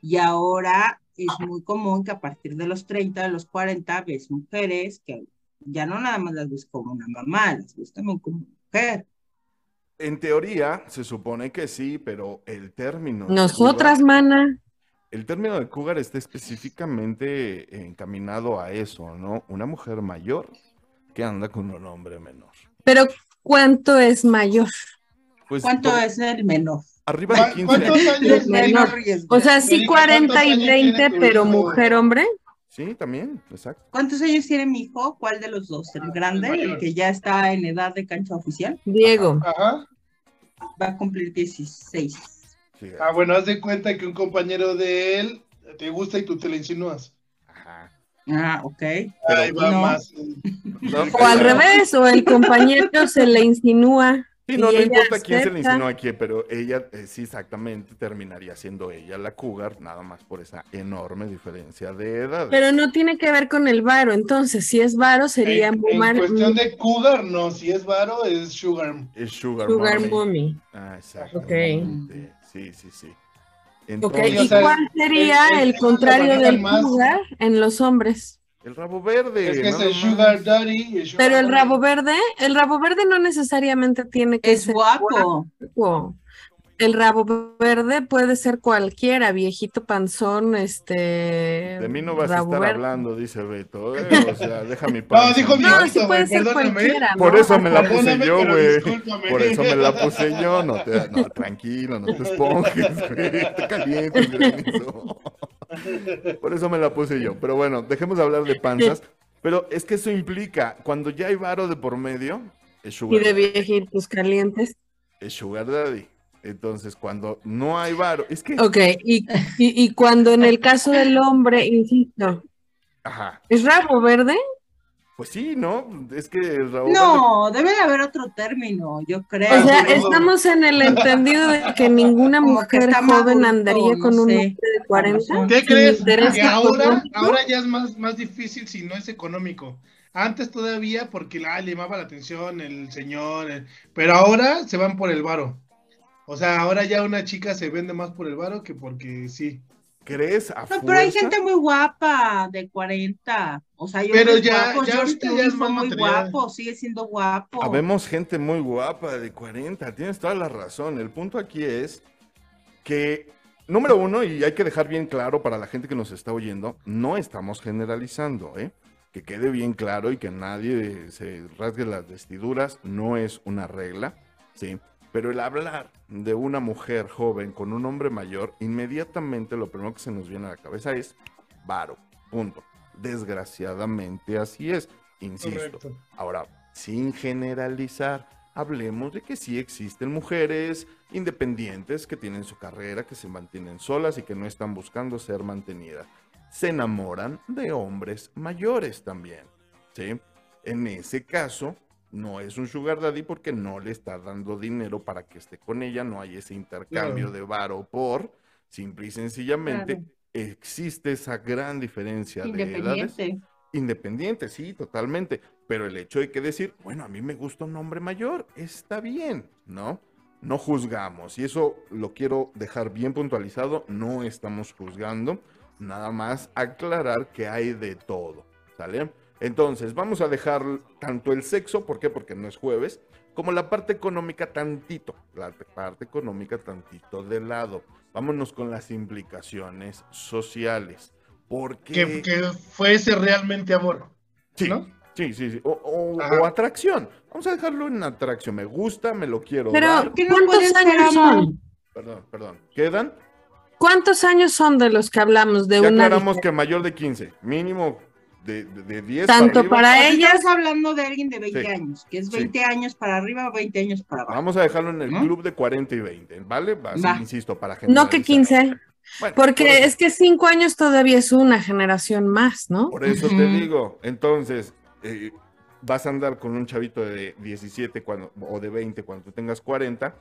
Speaker 3: Y ahora es muy común que a partir de los 30, de los 40, ves mujeres que ya no nada más las ves como una mamá, las ves también como mujer.
Speaker 1: En teoría, se supone que sí, pero el término...
Speaker 2: Nosotras,
Speaker 1: cougar-
Speaker 2: mana.
Speaker 1: El término de cougar está específicamente encaminado a eso, ¿no? Una mujer mayor que anda con un hombre menor.
Speaker 2: Pero, ¿cuánto es mayor?
Speaker 1: Pues,
Speaker 3: ¿Cuánto
Speaker 1: to-
Speaker 3: es el menor?
Speaker 1: Arriba de 15
Speaker 4: ¿Cuántos
Speaker 1: años.
Speaker 4: años,
Speaker 3: menor riesgo.
Speaker 2: O sea, sí
Speaker 4: Erika,
Speaker 2: 40
Speaker 4: ¿cuántos
Speaker 2: y
Speaker 4: años tiene
Speaker 2: 20,
Speaker 4: tu
Speaker 2: pero mujer-hombre.
Speaker 1: Sí, también, exacto.
Speaker 3: ¿Cuántos años tiene mi hijo? ¿Cuál de los dos? ¿El grande, el que ya está en edad de cancha oficial?
Speaker 2: Diego.
Speaker 4: Ajá.
Speaker 3: Va a cumplir 16.
Speaker 1: Sí,
Speaker 4: Ah, bueno, haz de cuenta que un compañero de él te gusta y tú te le insinúas.
Speaker 1: ajá.
Speaker 3: Ah, ok.
Speaker 4: Ahí va
Speaker 3: no.
Speaker 4: más.
Speaker 1: No,
Speaker 2: O al revés, o el compañero se le insinúa.
Speaker 1: Sí, no,
Speaker 2: y
Speaker 1: no importa quién se le insinuó aquí, pero ella eh, sí exactamente terminaría siendo ella la cougar, nada más por esa enorme diferencia de edad.
Speaker 2: Pero no tiene que ver con el varo, entonces, si es varo sería
Speaker 4: En,
Speaker 2: muy
Speaker 4: en
Speaker 2: mal-
Speaker 4: cuestión de cougar, no. Si es varo, es sugar.
Speaker 1: Es sugar,
Speaker 2: sugar
Speaker 1: mommy.
Speaker 2: mommy.
Speaker 1: Ah, exactamente. Sí, sí, sí.
Speaker 2: Ok,
Speaker 1: Entonces,
Speaker 2: ¿y
Speaker 4: o sea,
Speaker 2: cuál sería
Speaker 4: el- el-
Speaker 2: el
Speaker 4: el-
Speaker 2: contrario
Speaker 4: el-
Speaker 2: del
Speaker 4: más-
Speaker 2: sugar en los hombres?
Speaker 1: El rabo verde.
Speaker 4: Es que es el sugar daddy y el sugar
Speaker 2: Pero el rabo verde, el rabo verde no necesariamente tiene que
Speaker 3: Es
Speaker 2: ser
Speaker 3: guapo.
Speaker 2: guapo. El rabo verde puede ser cualquiera, viejito panzón, este.
Speaker 1: De mí no vas a estar
Speaker 2: verde.
Speaker 1: hablando, dice Beto. ¿eh? O sea, deja mi
Speaker 4: No,
Speaker 1: panza.
Speaker 4: dijo mi
Speaker 2: No,
Speaker 4: Viejito,
Speaker 2: sí puede ser
Speaker 4: perdóname.
Speaker 2: cualquiera, ¿no?
Speaker 1: Por eso me la puse yo, güey. Por eso me la puse yo. No, te, no tranquilo, no te esponjes, güey. Te calientes, granizo. Por eso me la puse yo. Pero bueno, dejemos de hablar de panzas. Pero es que eso implica, cuando ya hay varo de por medio, es
Speaker 2: Y
Speaker 1: sugar,
Speaker 2: de
Speaker 1: daddy,
Speaker 2: viejitos calientes.
Speaker 1: es sugar daddy. Entonces, cuando no hay varo, es que...
Speaker 2: Ok, y, y, y cuando en el caso del hombre, insisto,
Speaker 1: Ajá.
Speaker 2: ¿es rabo verde?
Speaker 1: Pues sí, ¿no? Es que verde-
Speaker 3: No, debe de haber otro término, yo creo.
Speaker 2: O sea, estamos en el entendido de que ninguna
Speaker 3: Como que
Speaker 2: mujer
Speaker 3: está
Speaker 2: joven andaría
Speaker 3: no
Speaker 2: con un hombre de 40.
Speaker 4: ¿Qué crees? Que ahora, ahora ya es más, más difícil si no es económico. Antes todavía porque la, le llamaba la atención el señor, el- pero ahora se van por el varo. O sea, ahora ya una chica se vende más por el varo que porque sí.
Speaker 1: ¿Crees a
Speaker 3: No, pero hay gente muy guapa de 40. O sea, yo
Speaker 4: Pero
Speaker 3: muy
Speaker 4: ya-
Speaker 3: guapo,
Speaker 4: ya
Speaker 3: George
Speaker 4: ya es
Speaker 3: muy
Speaker 4: material.
Speaker 3: guapo, sigue siendo guapo.
Speaker 1: Habemos gente muy guapa de 40, tienes toda la razón. El punto aquí es que, número uno, y hay que dejar bien claro para la gente que nos está oyendo, no estamos generalizando, ¿eh? Que quede bien claro y que nadie se rasgue las vestiduras, no es una regla, ¿sí? Pero el hablar de una mujer joven con un hombre mayor, inmediatamente lo primero que se nos viene a la cabeza es varo, punto. Desgraciadamente así es, insisto.
Speaker 4: Correcto.
Speaker 1: Ahora, sin generalizar, hablemos de que sí existen mujeres independientes que tienen su carrera, que se mantienen solas y que no están buscando ser mantenidas. Se enamoran de hombres mayores también, ¿sí? En ese caso, no es un sugar daddy porque no le está dando dinero para que esté con ella, no hay ese intercambio
Speaker 4: Claro.
Speaker 1: de varo por, simple y sencillamente
Speaker 3: Claro.
Speaker 1: existe esa gran diferencia de edades.
Speaker 3: Independiente.
Speaker 1: Independiente, sí, totalmente. Pero el hecho de que decir, bueno, a mí me gusta un hombre mayor, está bien, ¿no? No juzgamos. Y eso lo quiero dejar bien puntualizado. No estamos juzgando. Nada más aclarar que hay de todo. ¿Sale? Entonces, vamos a dejar tanto el sexo, ¿por qué? Porque no es jueves, como la parte económica tantito. La parte económica tantito de lado. Vámonos con las implicaciones sociales. Porque...
Speaker 4: Que, que fuese realmente amor.
Speaker 1: Sí,
Speaker 4: ¿no?
Speaker 1: sí, sí, sí. O, o-
Speaker 4: Ajá.
Speaker 1: o atracción. Vamos a dejarlo en atracción. Me gusta, me lo quiero
Speaker 2: Pero,
Speaker 1: dar.
Speaker 3: qué no
Speaker 2: ¿cuántos años
Speaker 3: amor?
Speaker 2: son?
Speaker 1: Perdón, perdón. ¿Quedan?
Speaker 2: ¿Cuántos años son de los que hablamos de
Speaker 1: Ya
Speaker 2: una
Speaker 1: aclaramos que mayor de 15. Mínimo de, de, de 10
Speaker 2: Tanto para
Speaker 3: sea,
Speaker 2: ellas,
Speaker 3: Estás hablando de alguien de 20
Speaker 1: Sí.
Speaker 3: años, que es
Speaker 1: Sí.
Speaker 3: 20 años para arriba o 20 años para abajo.
Speaker 1: Vamos a dejarlo en el
Speaker 3: ¿No?
Speaker 1: club de 40 y 20, ¿vale? Así,
Speaker 3: Va.
Speaker 1: insisto, para
Speaker 2: no
Speaker 1: generalizar.
Speaker 2: que 15,
Speaker 1: Bueno, por
Speaker 2: porque
Speaker 1: eso-
Speaker 2: es que cinco años todavía es una generación más, ¿no?
Speaker 1: Por eso te
Speaker 3: Ujú.
Speaker 1: digo, entonces, eh, vas a andar con un chavito de 17 cuando, o de 20 cuando tú tengas 40,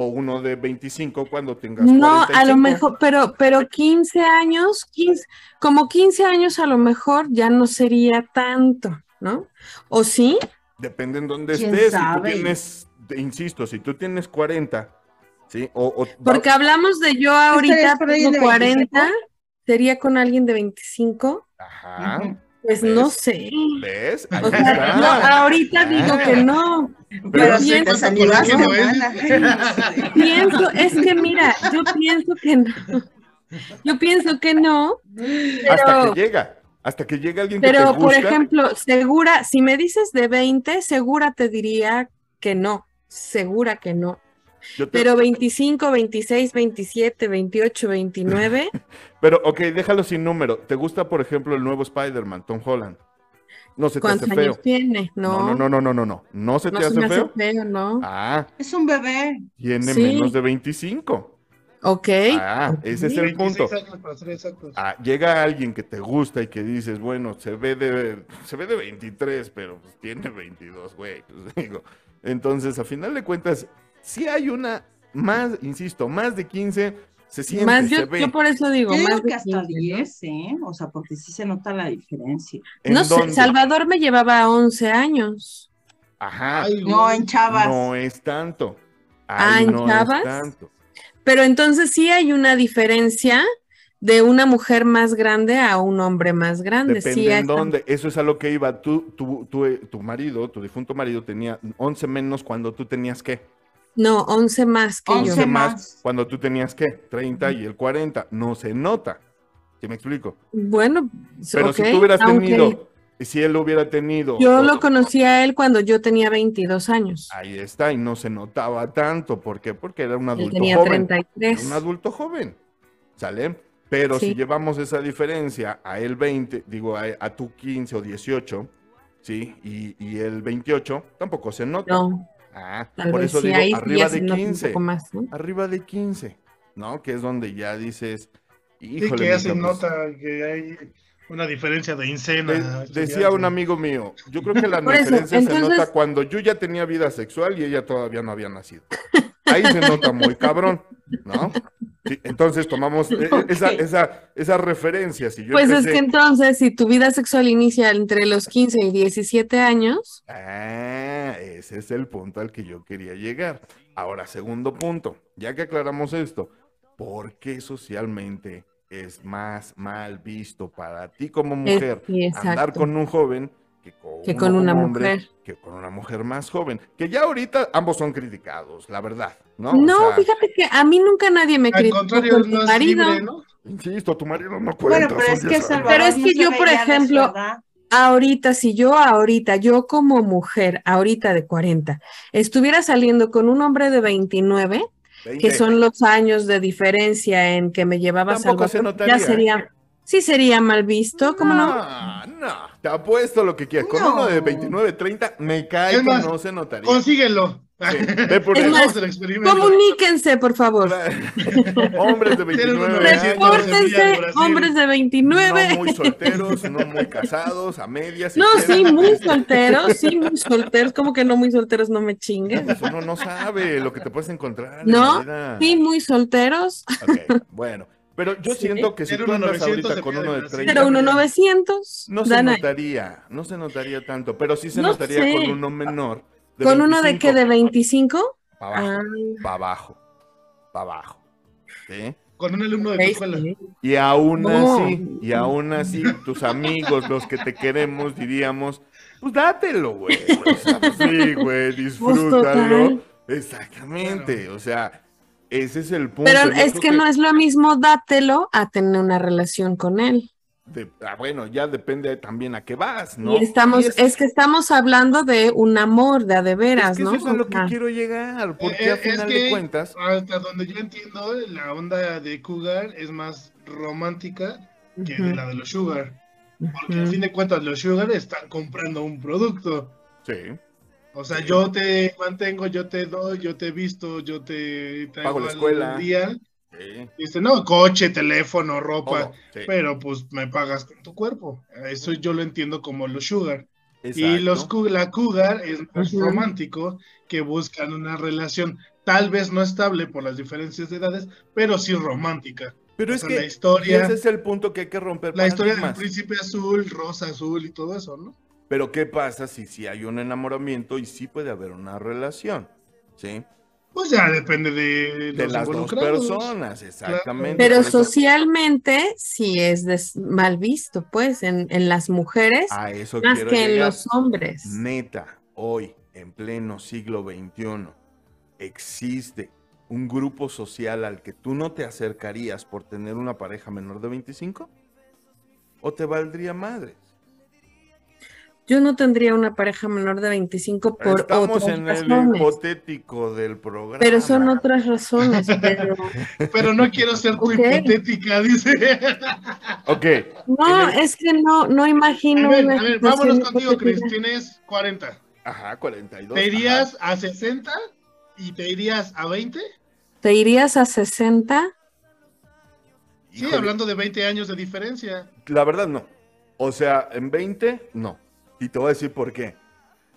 Speaker 1: o uno de 25 cuando tengas
Speaker 2: No, a
Speaker 1: 45.
Speaker 2: lo mejor, pero, pero 15 años, 15, como 15 años a lo mejor ya no sería tanto, ¿no? ¿O sí?
Speaker 1: Depende en dónde
Speaker 3: ¿Quién
Speaker 1: estés. Si
Speaker 3: sabe?
Speaker 1: tú tienes, te insisto, si tú tienes 40, ¿sí? O, o-
Speaker 2: Porque hablamos de yo ahorita tengo
Speaker 3: de
Speaker 2: 40, sería con alguien de 25,
Speaker 1: Ajá.
Speaker 3: Ujú.
Speaker 2: Pues
Speaker 1: ¿Ves?
Speaker 2: no sé.
Speaker 1: ¿Ves? Ahí
Speaker 2: O sea,
Speaker 1: está.
Speaker 2: no, ahorita digo
Speaker 1: Ah.
Speaker 2: que no.
Speaker 3: Pero si
Speaker 2: pienso,
Speaker 4: corrigiendo, ¿eh?
Speaker 3: mana.
Speaker 2: pienso, es que mira, yo pienso que no. Yo pienso que no,
Speaker 1: Hasta
Speaker 2: pero,
Speaker 1: que llega. Hasta que llega alguien que te
Speaker 2: pero por ejemplo, segura, si me dices de 20, segura te diría que no, segura que no.
Speaker 1: Yo te-
Speaker 2: Pero 25, 26, 27, 28, 29,
Speaker 1: Pero, ok, déjalo sin número. ¿Te gusta, por ejemplo, el nuevo Spider-Man, Tom Holland? No se te hace
Speaker 2: ¿cuántos
Speaker 1: feo.
Speaker 2: años tiene?
Speaker 1: No,
Speaker 2: No,
Speaker 1: no, no, no, no, no. ¿No se
Speaker 2: no
Speaker 1: te
Speaker 2: se
Speaker 1: hace
Speaker 2: me hace
Speaker 1: feo?
Speaker 2: feo, ¿no?
Speaker 1: Ah,
Speaker 3: Es un bebé.
Speaker 1: tiene
Speaker 2: Sí.
Speaker 1: menos de 25.
Speaker 2: Ok.
Speaker 1: Ah, ese es el
Speaker 4: 26
Speaker 1: punto.
Speaker 4: años para ser exactos.
Speaker 1: Ah, llega alguien que te gusta y que dices, bueno, se ve de, se ve de 23, pero pues tiene 22, güey. pues, digo. Entonces, a final de cuentas, si hay una más, insisto, más de 15, se siente,
Speaker 2: Más
Speaker 1: se
Speaker 2: yo,
Speaker 1: ve.
Speaker 2: yo por eso digo,
Speaker 3: Yo
Speaker 2: más
Speaker 3: digo que hasta
Speaker 2: 15, ¿no?
Speaker 3: 10, ¿eh? O sea, porque sí se nota la diferencia.
Speaker 1: ¿En
Speaker 2: No sé,
Speaker 1: dónde?
Speaker 2: Salvador me llevaba 11 años.
Speaker 1: Ajá,
Speaker 4: Ay,
Speaker 3: No, en chavas.
Speaker 1: no es tanto.
Speaker 2: Ah, ¿en
Speaker 1: no
Speaker 2: chavas?
Speaker 1: es tanto.
Speaker 2: Pero entonces sí hay una diferencia de una mujer más grande a un hombre más grande.
Speaker 1: Depende
Speaker 2: sí
Speaker 1: en dónde. Eso es a lo que iba. Tú, tu, tu, eh, tu marido, tu difunto marido, tenía 11 menos cuando tú tenías qué?
Speaker 2: No, 11 más que
Speaker 3: 11
Speaker 2: yo.
Speaker 1: 11 más
Speaker 3: más.
Speaker 1: cuando tú tenías qué? 30 y el 40. No se nota. ¿Sí me explico?
Speaker 2: Bueno,
Speaker 1: Pero
Speaker 2: ok,
Speaker 1: si tú hubieras
Speaker 2: aunque
Speaker 1: tenido, si él hubiera tenido.
Speaker 2: Yo lo conocí a él cuando yo tenía 22 años.
Speaker 1: Ahí está, y no se notaba tanto. ¿Por qué? Porque era un
Speaker 2: Él
Speaker 1: adulto
Speaker 2: tenía
Speaker 1: joven. Era
Speaker 2: 33.
Speaker 1: un adulto joven. ¿Sale? Pero
Speaker 2: Sí.
Speaker 1: si llevamos esa diferencia a él 20, digo, a, a tú 15 o 18, ¿sí? Y, y el 28, tampoco se nota.
Speaker 2: No,
Speaker 1: Ah,
Speaker 2: tal
Speaker 1: por
Speaker 2: vez
Speaker 1: eso
Speaker 2: sí,
Speaker 1: digo, arriba de
Speaker 2: nota un
Speaker 1: 15.
Speaker 2: poco más, ¿no?
Speaker 1: Arriba de 15, ¿no? Que es donde ya dices,
Speaker 4: Sí,
Speaker 1: híjole.
Speaker 4: que ya se
Speaker 1: mija, pues,
Speaker 4: nota que hay una diferencia de incena.
Speaker 1: de- decía un amigo mío, yo creo que la
Speaker 2: eso,
Speaker 1: diferencia se nota cuando yo ya tenía vida sexual y ella todavía no había nacido. Ahí se nota muy cabrón, ¿no? Sí, entonces tomamos eh, eh, esa, esa, esa referencia. Si yo
Speaker 2: Pues es que entonces, si tu vida sexual inicia entre los 15 y 17 años,
Speaker 1: Ah, ese es el punto al que yo quería llegar. Ahora, segundo punto, ya que aclaramos esto, ¿por qué socialmente es más mal visto para ti como mujer andar con un joven que con,
Speaker 2: Que una
Speaker 1: hombre,
Speaker 2: mujer.
Speaker 1: que con una mujer más joven? Que ya ahorita ambos son criticados, la verdad, ¿no? O
Speaker 2: No,
Speaker 1: sea,
Speaker 2: fíjate que a mí nunca nadie me
Speaker 4: Al
Speaker 2: criticó
Speaker 4: contrario,
Speaker 2: con
Speaker 4: es
Speaker 2: tu marido.
Speaker 4: libre, ¿no?
Speaker 1: Insisto, tu marido no cuenta.
Speaker 3: Bueno, pero es que
Speaker 1: 10 años.
Speaker 3: Salvador
Speaker 2: Pero es
Speaker 3: no
Speaker 2: que
Speaker 3: se
Speaker 2: yo, por ejemplo. Ahorita, si yo ahorita, yo como mujer, ahorita de 40, estuviera saliendo con un hombre de 29, que
Speaker 1: 20.
Speaker 2: son los años de diferencia en que me llevaba
Speaker 1: Tampoco se
Speaker 2: Salvador,
Speaker 1: notaría.
Speaker 2: ya sería, sí sería mal visto, ¿cómo no?
Speaker 1: No, No, te apuesto lo que quieras. Con
Speaker 3: No.
Speaker 1: uno de 29, 30, me cae que no se notaría.
Speaker 4: Consíguelo.
Speaker 1: Sí, ve por
Speaker 2: Es más. Comuníquense, por favor.
Speaker 1: Hombres de 29 años.
Speaker 2: Repórtense, hombres de 29.
Speaker 1: No muy solteros, no muy casados, a medias. si
Speaker 2: No, sí, muy solteros, sí, muy solteros. Como que no muy solteros, no me chinguen.
Speaker 1: Pues uno no sabe lo que te puedes encontrar. en
Speaker 2: ¿No?
Speaker 1: vida.
Speaker 2: Sí, muy solteros.
Speaker 1: Ok, bueno. Pero yo
Speaker 2: Sí.
Speaker 1: siento que si tú
Speaker 4: uno
Speaker 1: andas
Speaker 4: 900
Speaker 1: ahorita con
Speaker 4: de
Speaker 1: uno de
Speaker 4: Brasil.
Speaker 1: 30,
Speaker 2: Pero uno 900.
Speaker 1: no se notaría, no se notaría tanto, pero sí se
Speaker 2: No
Speaker 1: notaría
Speaker 2: sé.
Speaker 1: con uno menor.
Speaker 2: ¿Con uno de qué? ¿De
Speaker 1: 25,
Speaker 2: 25?
Speaker 1: Para abajo,
Speaker 2: Ah,
Speaker 1: para abajo, para abajo. ¿sí?
Speaker 4: Con un alumno de escuela.
Speaker 1: Y aún
Speaker 2: No.
Speaker 1: así, y aún así, tus amigos, los que te queremos, diríamos, pues dátelo, güey. O sea, pues sí, güey, disfrútalo.
Speaker 2: total.
Speaker 1: Exactamente, o sea, ese es el punto.
Speaker 2: Pero
Speaker 1: Yo
Speaker 2: es que no es lo mismo dátelo a tener una relación con él.
Speaker 1: de- ah, bueno, ya depende también a qué vas, ¿no?
Speaker 2: Y estamos,
Speaker 1: Y
Speaker 2: es,
Speaker 1: es,
Speaker 2: que estamos hablando de un amor de a de
Speaker 1: es
Speaker 2: veras,
Speaker 1: que
Speaker 2: ¿no?
Speaker 1: eso es a lo que quiero llegar, porque
Speaker 4: Eh,
Speaker 1: a
Speaker 4: es
Speaker 1: final
Speaker 4: que
Speaker 1: de cuentas,
Speaker 4: hasta donde yo entiendo, la onda de Cougar es más romántica que de la de los Sugar. Porque al
Speaker 2: ujú.
Speaker 4: fin de cuentas los Sugar están comprando un producto.
Speaker 1: sí,
Speaker 4: O sea, yo te mantengo, yo te doy, yo te visto, yo te traigo
Speaker 1: Pago la escuela.
Speaker 4: día.
Speaker 1: sí,
Speaker 4: Dice, no, coche, teléfono, ropa,
Speaker 1: todo, sí,
Speaker 4: pero pues me pagas con tu cuerpo. Eso yo lo entiendo como los Sugar. Y los la Cougar es más romántico, que buscan una relación tal vez no estable por las diferencias de edades, pero sí romántica.
Speaker 1: Pero
Speaker 4: o
Speaker 1: es
Speaker 4: sea,
Speaker 1: que
Speaker 4: la historia,
Speaker 1: ese es el punto que hay que romper
Speaker 4: la historia del príncipe azul, rosa azul y todo eso, ¿no?
Speaker 1: Pero ¿qué pasa si, si hay un enamoramiento y sí puede haber una relación? ¿Sí?
Speaker 4: Pues ya depende de,
Speaker 1: De
Speaker 4: los
Speaker 1: las dos personas, exactamente.
Speaker 2: Pero socialmente sí es des- mal visto, pues, en, en las mujeres
Speaker 1: a eso
Speaker 2: más que en los hombres.
Speaker 1: Neta, hoy, en pleno siglo XXI, existe un grupo social al que tú no te acercarías por tener una pareja menor de 25? ¿O te valdría madres?
Speaker 2: Yo no tendría una pareja menor de 25 por
Speaker 1: Estamos
Speaker 2: otras
Speaker 1: en el
Speaker 2: razones.
Speaker 1: hipotético del programa.
Speaker 2: Pero son otras razones. Pero
Speaker 4: Pero no quiero ser tu hipotética, dice.
Speaker 1: Ok,
Speaker 2: no,
Speaker 1: el-
Speaker 2: es que no, no
Speaker 4: A
Speaker 2: imagino.
Speaker 4: ver,
Speaker 2: una
Speaker 4: a ver, vámonos contigo, Chris.
Speaker 2: hipotética.
Speaker 4: Tienes 40.
Speaker 1: ajá, 42.
Speaker 4: ¿Te
Speaker 1: ajá.
Speaker 4: irías a 60 y te irías a 20?
Speaker 2: ¿Te irías a 60?
Speaker 4: Sí,
Speaker 1: Híjole,
Speaker 4: hablando de 20 años de diferencia.
Speaker 1: La verdad no. O sea, en 20, no. Y te voy a decir por qué.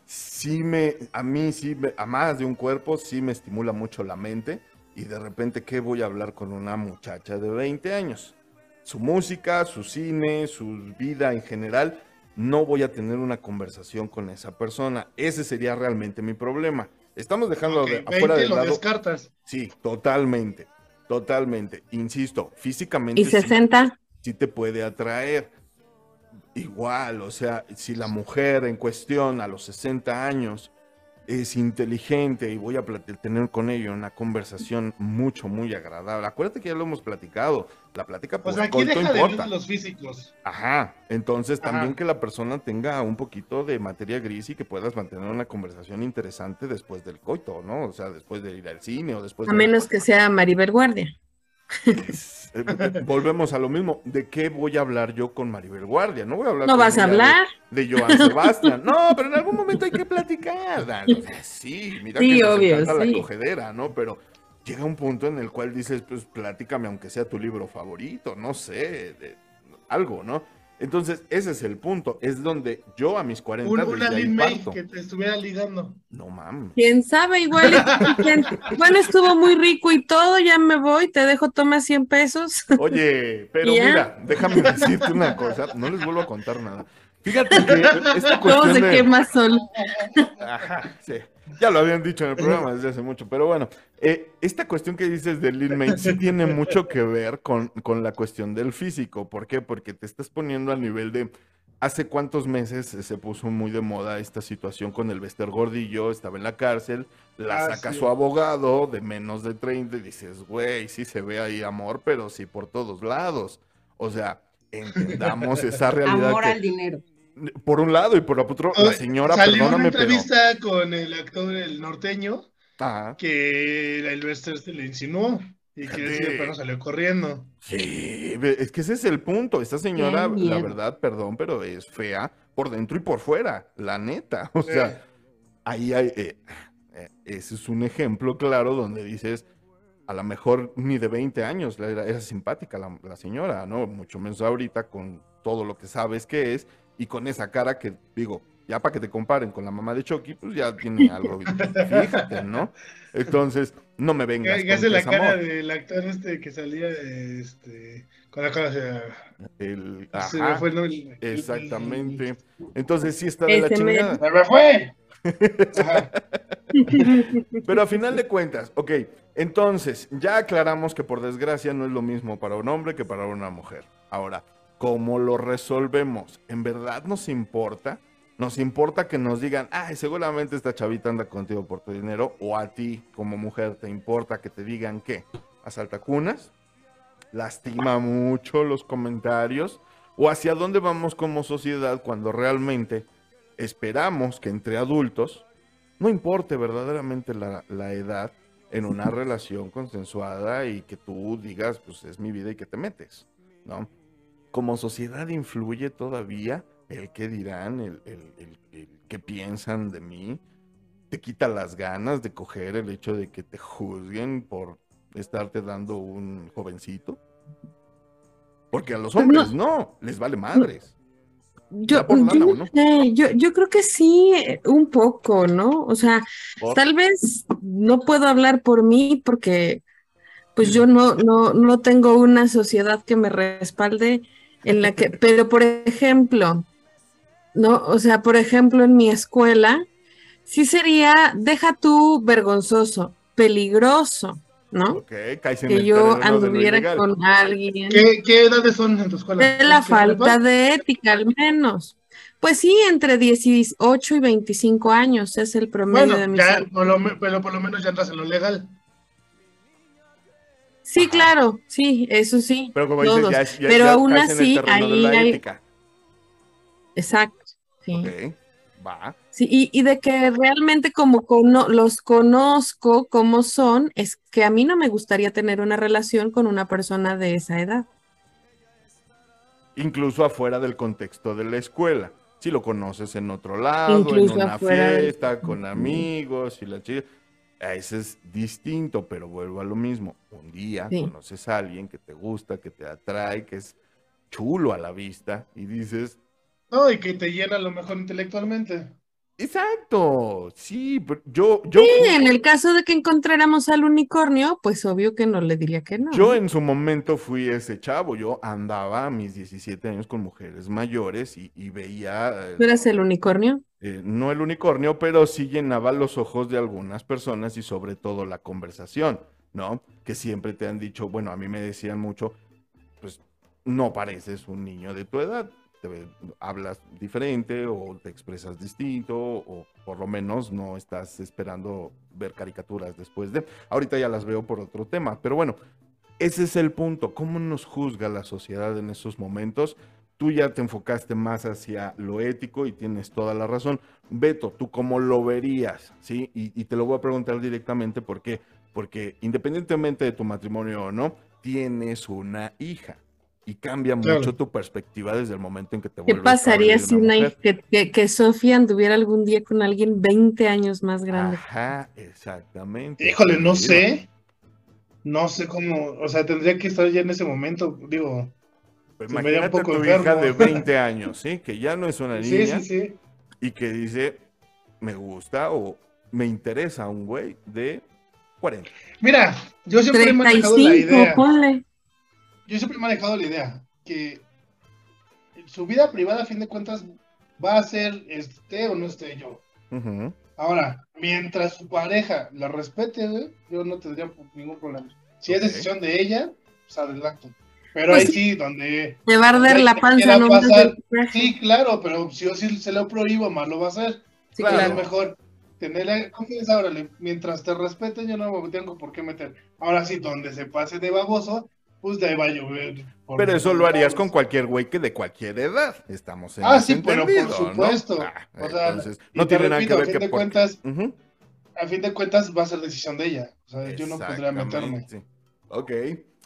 Speaker 1: Sí me, a mí sí, me- a más de un cuerpo, sí me estimula mucho la mente. Y de repente, ¿qué voy a hablar con una muchacha de 20 años? Su música, su cine, su vida en general. No voy a tener una conversación con esa persona. Ese sería realmente mi problema. Estamos dejando
Speaker 4: Ok,
Speaker 1: de,
Speaker 4: 20
Speaker 1: afuera del
Speaker 4: lo
Speaker 1: lado.
Speaker 4: descartas.
Speaker 1: Sí, totalmente. Totalmente. Insisto, físicamente.
Speaker 2: ¿Y
Speaker 1: sí-
Speaker 2: 60?
Speaker 1: sí te puede atraer. Igual, o sea, si la mujer en cuestión a los 60 años es inteligente y voy a tener con ella una conversación mucho, muy agradable. Acuérdate que ya lo hemos platicado. La plática pues
Speaker 4: sea, aquí deja de
Speaker 1: importa.
Speaker 4: los físicos.
Speaker 1: Ajá, entonces
Speaker 4: Ajá.
Speaker 1: también que la persona tenga un poquito de materia gris y que puedas mantener una conversación interesante después del coito, ¿no? O sea, después de ir al cine o después
Speaker 2: A
Speaker 1: de...
Speaker 2: menos que sea Maribel Guardia.
Speaker 1: Eh, Volvemos a lo mismo. ¿De qué voy a hablar yo con Maribel Guardia? No voy a hablar
Speaker 2: ¿No
Speaker 1: con
Speaker 2: vas a
Speaker 1: de-
Speaker 2: hablar?
Speaker 1: De, Joan Sebastián. No, pero en algún momento hay que platicar. Dan. O sea, sí, mira
Speaker 2: Sí,
Speaker 1: que
Speaker 2: obvio, sí.
Speaker 1: la cogedera, ¿no? Pero llega un punto en el cual dices, pues platícame aunque sea tu libro favorito, no sé, de- algo, ¿no? Entonces, ese es el punto. Es donde yo a mis 40
Speaker 4: Un,
Speaker 1: desde
Speaker 4: una Lin May que te estuviera ligando.
Speaker 1: No mames.
Speaker 2: ¿Quién sabe? Igual, quién- bueno, estuvo muy rico y todo, ya me voy, te dejo, toma 100 pesos.
Speaker 1: Oye, pero
Speaker 2: ¿Ya?
Speaker 1: mira, déjame decirte una cosa, no les vuelvo a contar nada. Fíjate que esta
Speaker 2: ¿Cómo
Speaker 1: cuestión
Speaker 2: se
Speaker 1: de...
Speaker 2: quema sol?
Speaker 1: Ajá, sí. Ya lo habían dicho en el programa desde hace mucho, pero bueno, eh, esta cuestión que dices del Lil May sí tiene mucho que ver con, con la cuestión del físico. ¿Por qué? Porque te estás poniendo a nivel de hace cuántos meses se puso muy de moda esta situación con el Bester Gordillo, estaba en la cárcel, la
Speaker 4: Ah,
Speaker 1: saca
Speaker 4: sí.
Speaker 1: su abogado de menos de 30 y dices, güey, sí se ve ahí amor, pero sí por todos lados. O sea, entendamos esa realidad.
Speaker 3: Amor
Speaker 1: que-
Speaker 3: al dinero.
Speaker 1: Por un lado y por otro, la señora,
Speaker 4: Salió una
Speaker 1: perdóname, pero...
Speaker 4: entrevista con el actor el norteño
Speaker 1: Ajá.
Speaker 4: que el Lester se le insinuó. Y que
Speaker 1: Fíjate.
Speaker 4: ese perro salió corriendo.
Speaker 1: Sí, es que ese es el punto. Esta señora, la verdad, perdón, pero es fea por dentro y por fuera, la neta. O sea,
Speaker 4: Eh,
Speaker 1: ahí hay, eh, eh, ese es un ejemplo claro donde dices, a lo mejor ni de 20 años era, era simpática la, la señora, ¿no? Mucho menos ahorita con todo lo que sabes que es y con esa cara que, digo, ya para que te comparen con la mamá de Chucky, pues ya tiene algo, fíjate, ¿no? Entonces, no me vengas con
Speaker 4: hace la cara
Speaker 1: amor.
Speaker 4: del actor este que salía este, con la cara hacia...
Speaker 1: El-
Speaker 4: se me fue el nombre.
Speaker 1: exactamente. Entonces sí está de la chingada.
Speaker 4: ¡Se me fue!
Speaker 1: Pero a final de cuentas, ok, entonces ya aclaramos que por desgracia no es lo mismo para un hombre que para una mujer. Ahora, ¿cómo lo resolvemos? ¿En verdad nos importa? ¿Nos importa que nos digan, ay, seguramente esta chavita anda contigo por tu dinero? ¿O a ti, como mujer, te importa que te digan qué? ¿Asalta cunas? ¿Lastima mucho los comentarios? ¿O hacia dónde vamos como sociedad cuando realmente esperamos que entre adultos no importe verdaderamente la, la edad en una relación consensuada y que tú digas, pues es mi vida y que te metes, ¿no? Como sociedad influye todavía el qué dirán, el, el, el- el qué piensan de mí, te quita las ganas de coger el hecho de que te juzguen por estarte dando un jovencito. Porque a los
Speaker 2: Pues
Speaker 1: hombres no, les vale madres.
Speaker 2: Yo, yo
Speaker 1: lana,
Speaker 2: no
Speaker 1: ¿o no?
Speaker 2: sé, yo, yo creo que sí, eh, un poco, ¿no? O sea,
Speaker 1: Por-
Speaker 2: tal vez no puedo hablar por mí porque pues yo no, no, no tengo una sociedad que me respalde en la que, pero por ejemplo, ¿no? O sea, por ejemplo, en mi escuela, sí sería, deja tú vergonzoso, peligroso, ¿no? Que yo anduviera con alguien.
Speaker 4: ¿Qué, ¿Qué edades son en tu escuela?
Speaker 2: De la
Speaker 4: ¿Qué
Speaker 2: falta de ética, al menos. Pues sí, entre 18 y 25 años es el promedio de mis
Speaker 4: ya, por lo, pero por lo menos ya entras en lo legal.
Speaker 2: Sí,
Speaker 1: Ajá.
Speaker 2: claro, sí, eso sí,
Speaker 1: Pero como dices,
Speaker 2: todos.
Speaker 1: ya, es- ya-
Speaker 2: Pero
Speaker 1: ya
Speaker 2: aún así, ahí hay-. Exacto, sí.
Speaker 1: Va.
Speaker 2: Sí, y, y de que realmente como cono- los conozco como son, es que a mí no me gustaría tener una relación con una persona de esa edad.
Speaker 1: Incluso afuera del contexto de la escuela. Si lo conoces en otro lado,
Speaker 2: Incluso
Speaker 1: en una
Speaker 2: afuera
Speaker 1: fiesta, con amigos y la chica. Ese es distinto, pero vuelvo a lo mismo. Un día
Speaker 2: Sí.
Speaker 1: conoces a alguien que te gusta, que te atrae, que es chulo a la vista y dices,
Speaker 4: No, y que te llena a lo mejor intelectualmente.
Speaker 1: exacto, sí, pero yo, yo,
Speaker 2: Sí, en el caso de que encontráramos al unicornio, pues obvio que no le diría que no.
Speaker 1: Yo en su momento fui ese chavo, yo andaba a mis 17 años con mujeres mayores y, y veía, eh,
Speaker 2: ¿Tú eras el unicornio?
Speaker 1: Eh, no el unicornio, pero sí llenaba los ojos de algunas personas y sobre todo la conversación, ¿no? Que siempre te han dicho, bueno, a mí me decían mucho, pues no pareces un niño de tu edad, te hablas diferente o te expresas distinto o por lo menos no estás esperando ver caricaturas después de... Ahorita ya las veo por otro tema, pero bueno, ese es el punto, ¿cómo nos juzga la sociedad en esos momentos? Tú ya te enfocaste más hacia lo ético y tienes toda la razón. Beto, ¿tú cómo lo verías? ¿Sí? Y, y te lo voy a preguntar directamente, ¿por qué? Porque independientemente de tu matrimonio o no, tienes una hija y cambia
Speaker 4: Claro.
Speaker 1: mucho tu perspectiva desde el momento en que te
Speaker 2: ¿Qué
Speaker 1: vuelves
Speaker 2: pasaría
Speaker 1: padre de
Speaker 2: si una
Speaker 1: mujer.
Speaker 2: hija- que, que, que Sofía anduviera algún día con alguien 20 años más grande?
Speaker 1: Ajá, exactamente.
Speaker 4: Híjole, no sé. No sé cómo, o sea, tendría que estar ya en ese momento, digo. Un
Speaker 1: Imagínate
Speaker 4: poco
Speaker 1: tu hija de 20 años, ¿sí? Que ya no es una
Speaker 4: Sí,
Speaker 1: niña
Speaker 4: sí, sí.
Speaker 1: y que dice, me gusta o me interesa un güey de 40.
Speaker 4: Mira, yo siempre he manejado la
Speaker 2: 35,
Speaker 4: idea.
Speaker 2: ponle.
Speaker 4: Yo siempre he manejado la idea que su vida privada, a fin de cuentas, va a ser esté o no esté yo. Ahora, mientras su pareja la respete, güey, yo no tendría ningún problema. Si es decisión de ella, pues adelante. Pero
Speaker 2: Pues
Speaker 4: ahí
Speaker 2: sí.
Speaker 4: sí, donde.
Speaker 2: Te va a arder la panza nomás
Speaker 4: pasar. Sí, claro, pero si yo sí se lo prohíbo, más lo va a hacer.
Speaker 2: Sí,
Speaker 1: claro.
Speaker 4: Es mejor tenerle confianza, órale, mientras te respeten, yo no me tengo por qué meter. Ahora sí, donde se pase de baboso, pues de ahí va a llover.
Speaker 1: Pero eso lo harías con cualquier güey que de cualquier edad. Estamos en
Speaker 4: Ah, sí, pero por
Speaker 1: entendido, ¿no?
Speaker 4: supuesto.
Speaker 1: Ah,
Speaker 4: O sea,
Speaker 1: entonces, no tiene nada que
Speaker 4: a
Speaker 1: ver
Speaker 4: fin
Speaker 1: que
Speaker 4: de
Speaker 1: por-
Speaker 4: cuentas,
Speaker 1: Ujú.
Speaker 4: a fin de cuentas va a ser decisión de ella. O sea, yo no podría meterme.
Speaker 1: Exactamente. Ok,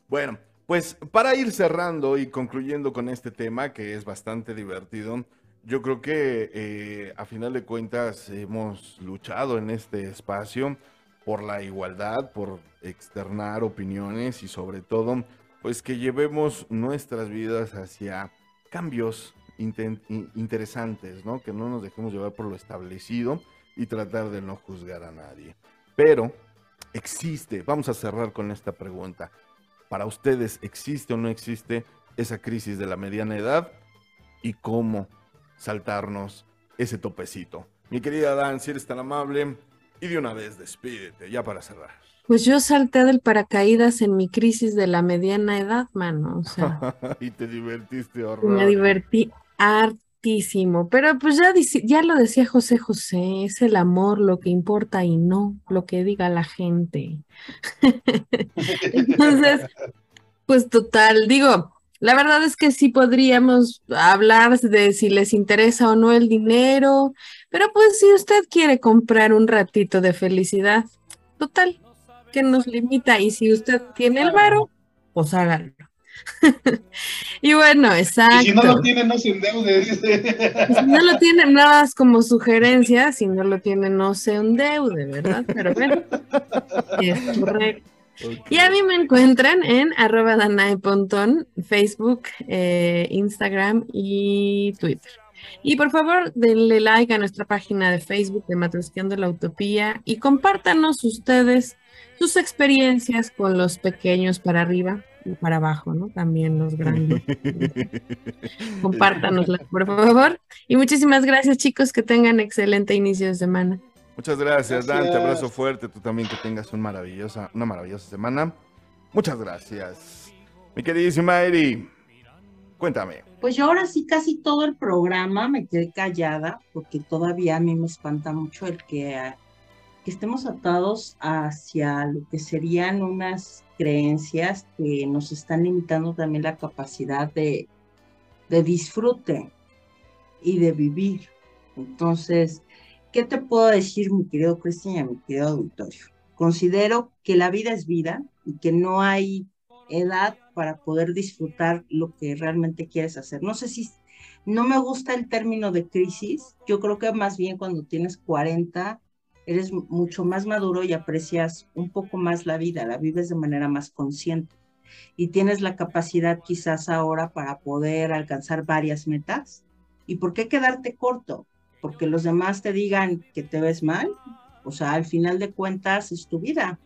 Speaker 1: bueno, pues para ir cerrando y concluyendo con este tema que es bastante divertido, yo creo que eh, a final de cuentas hemos luchado en este espacio por la igualdad, por externar opiniones y sobre todo, pues que llevemos nuestras vidas hacia cambios interesantes, ¿no? Que no nos dejemos llevar por lo establecido y tratar de no juzgar a nadie. Pero existe, vamos a cerrar con esta pregunta. Para ustedes, ¿existe o no existe esa crisis de la mediana edad? ¿Y cómo saltarnos ese topecito? Mi querida Dan, si eres tan amable, y de una vez despídete, ya para cerrar.
Speaker 2: Pues yo salté del paracaídas en mi crisis de la mediana edad, mano. O sea,
Speaker 1: y te divertiste horror.
Speaker 2: me divertí Pero pues ya, ya lo decía José José, es el amor lo que importa y no lo que diga la gente. Entonces, pues total, digo, la verdad es que sí podríamos hablar de si les interesa o no el dinero, pero pues si usted quiere comprar un ratito de felicidad, total, que nos limita y si usted tiene el varo, pues hágalo. Y bueno,
Speaker 4: Y si no lo
Speaker 2: exacto.
Speaker 4: tiene, no se endeude. dice.
Speaker 2: Si no lo tiene nada más como sugerencia, si no lo tiene, no se endeude, ¿verdad? Pero bueno, es correcto. Y a mí me encuentran en arroba Danae Pontón, Facebook, eh, Instagram y Twitter. Y por favor, denle like a nuestra página de Facebook de Matrusqueando la Utopía y compártanos ustedes sus experiencias con los pequeños para arriba para abajo, ¿no? También los grandes. Compártanosla, por favor. Y muchísimas gracias, chicos. Que tengan excelente inicio de semana.
Speaker 1: Muchas gracias, Dan. Te
Speaker 4: Gracias.
Speaker 1: abrazo fuerte. Tú también que tengas un maravillosa, una maravillosa semana. Muchas gracias. Mi queridísima Eri, cuéntame.
Speaker 3: Pues yo ahora sí casi todo el programa me quedé callada porque todavía a mí me espanta mucho el que, que estemos atados hacia lo que serían unas creencias que nos están limitando también la capacidad de, de disfrute y de vivir. Entonces, ¿qué te puedo decir, mi querido Cristian y mi querido auditorio? Considero que la vida es vida y que no hay edad para poder disfrutar lo que realmente quieres hacer. No sé si, no me gusta el término de crisis, yo creo que más bien cuando tienes 40, eres mu- mucho más maduro y aprecias un poco más la vida, la vives de manera más consciente y tienes la capacidad quizás ahora para poder alcanzar varias metas. ¿Y por qué quedarte corto? Porque los demás te digan que te ves mal, o sea, al final de cuentas es tu vida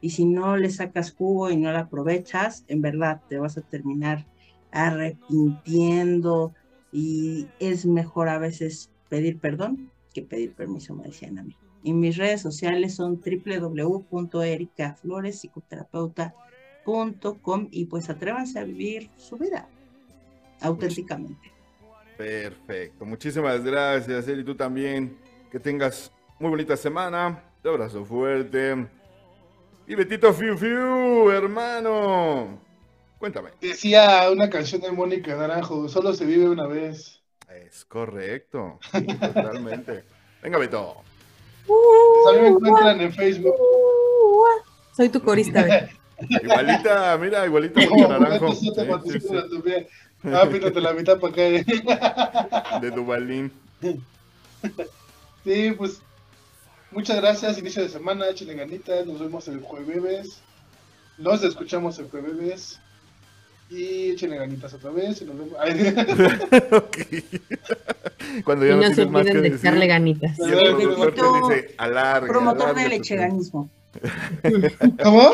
Speaker 3: y si no le sacas jugo y no la aprovechas, en verdad te vas a terminar arrepintiendo y es mejor a veces pedir perdón que pedir permiso, me decían a mí. Y mis redes sociales son www.ericaflorespsicoterapeuta.com y pues atrévanse a vivir su vida auténticamente.
Speaker 1: Perfecto. Muchísimas gracias, Eri. Tú también. Que tengas muy bonita semana. Te abrazo fuerte. Y Betito Fiu Fiu, hermano. Cuéntame.
Speaker 4: Decía una canción de Mónica Naranjo, solo se vive una vez.
Speaker 1: Es correcto. Sí, totalmente. Venga, Beto.
Speaker 4: Pues a mí me encuentran en Facebook.
Speaker 2: Soy tu corista.
Speaker 1: Igualita, mira, igualita Mónica Naranjo. Sí, sí,
Speaker 4: la utopía. Ah, píntate la mitad para acá. eh.
Speaker 1: sí, De Dubalín.
Speaker 4: Sí, pues muchas gracias. Inicio de semana, échenle ganitas. Nos vemos el jueves. Nos escuchamos el jueves. Y échenle ganitas otra vez. Y nos vemos. Ay,
Speaker 1: Ok. Cuando
Speaker 2: Y
Speaker 1: ya no,
Speaker 2: no se
Speaker 1: tienes más que
Speaker 2: olviden de
Speaker 1: decir.
Speaker 2: echarle ganitas.
Speaker 1: Y el productor te dice, alarga,
Speaker 3: Promotor
Speaker 1: alarga
Speaker 3: del
Speaker 1: tu
Speaker 3: lecheganismo.
Speaker 4: ¿Cómo?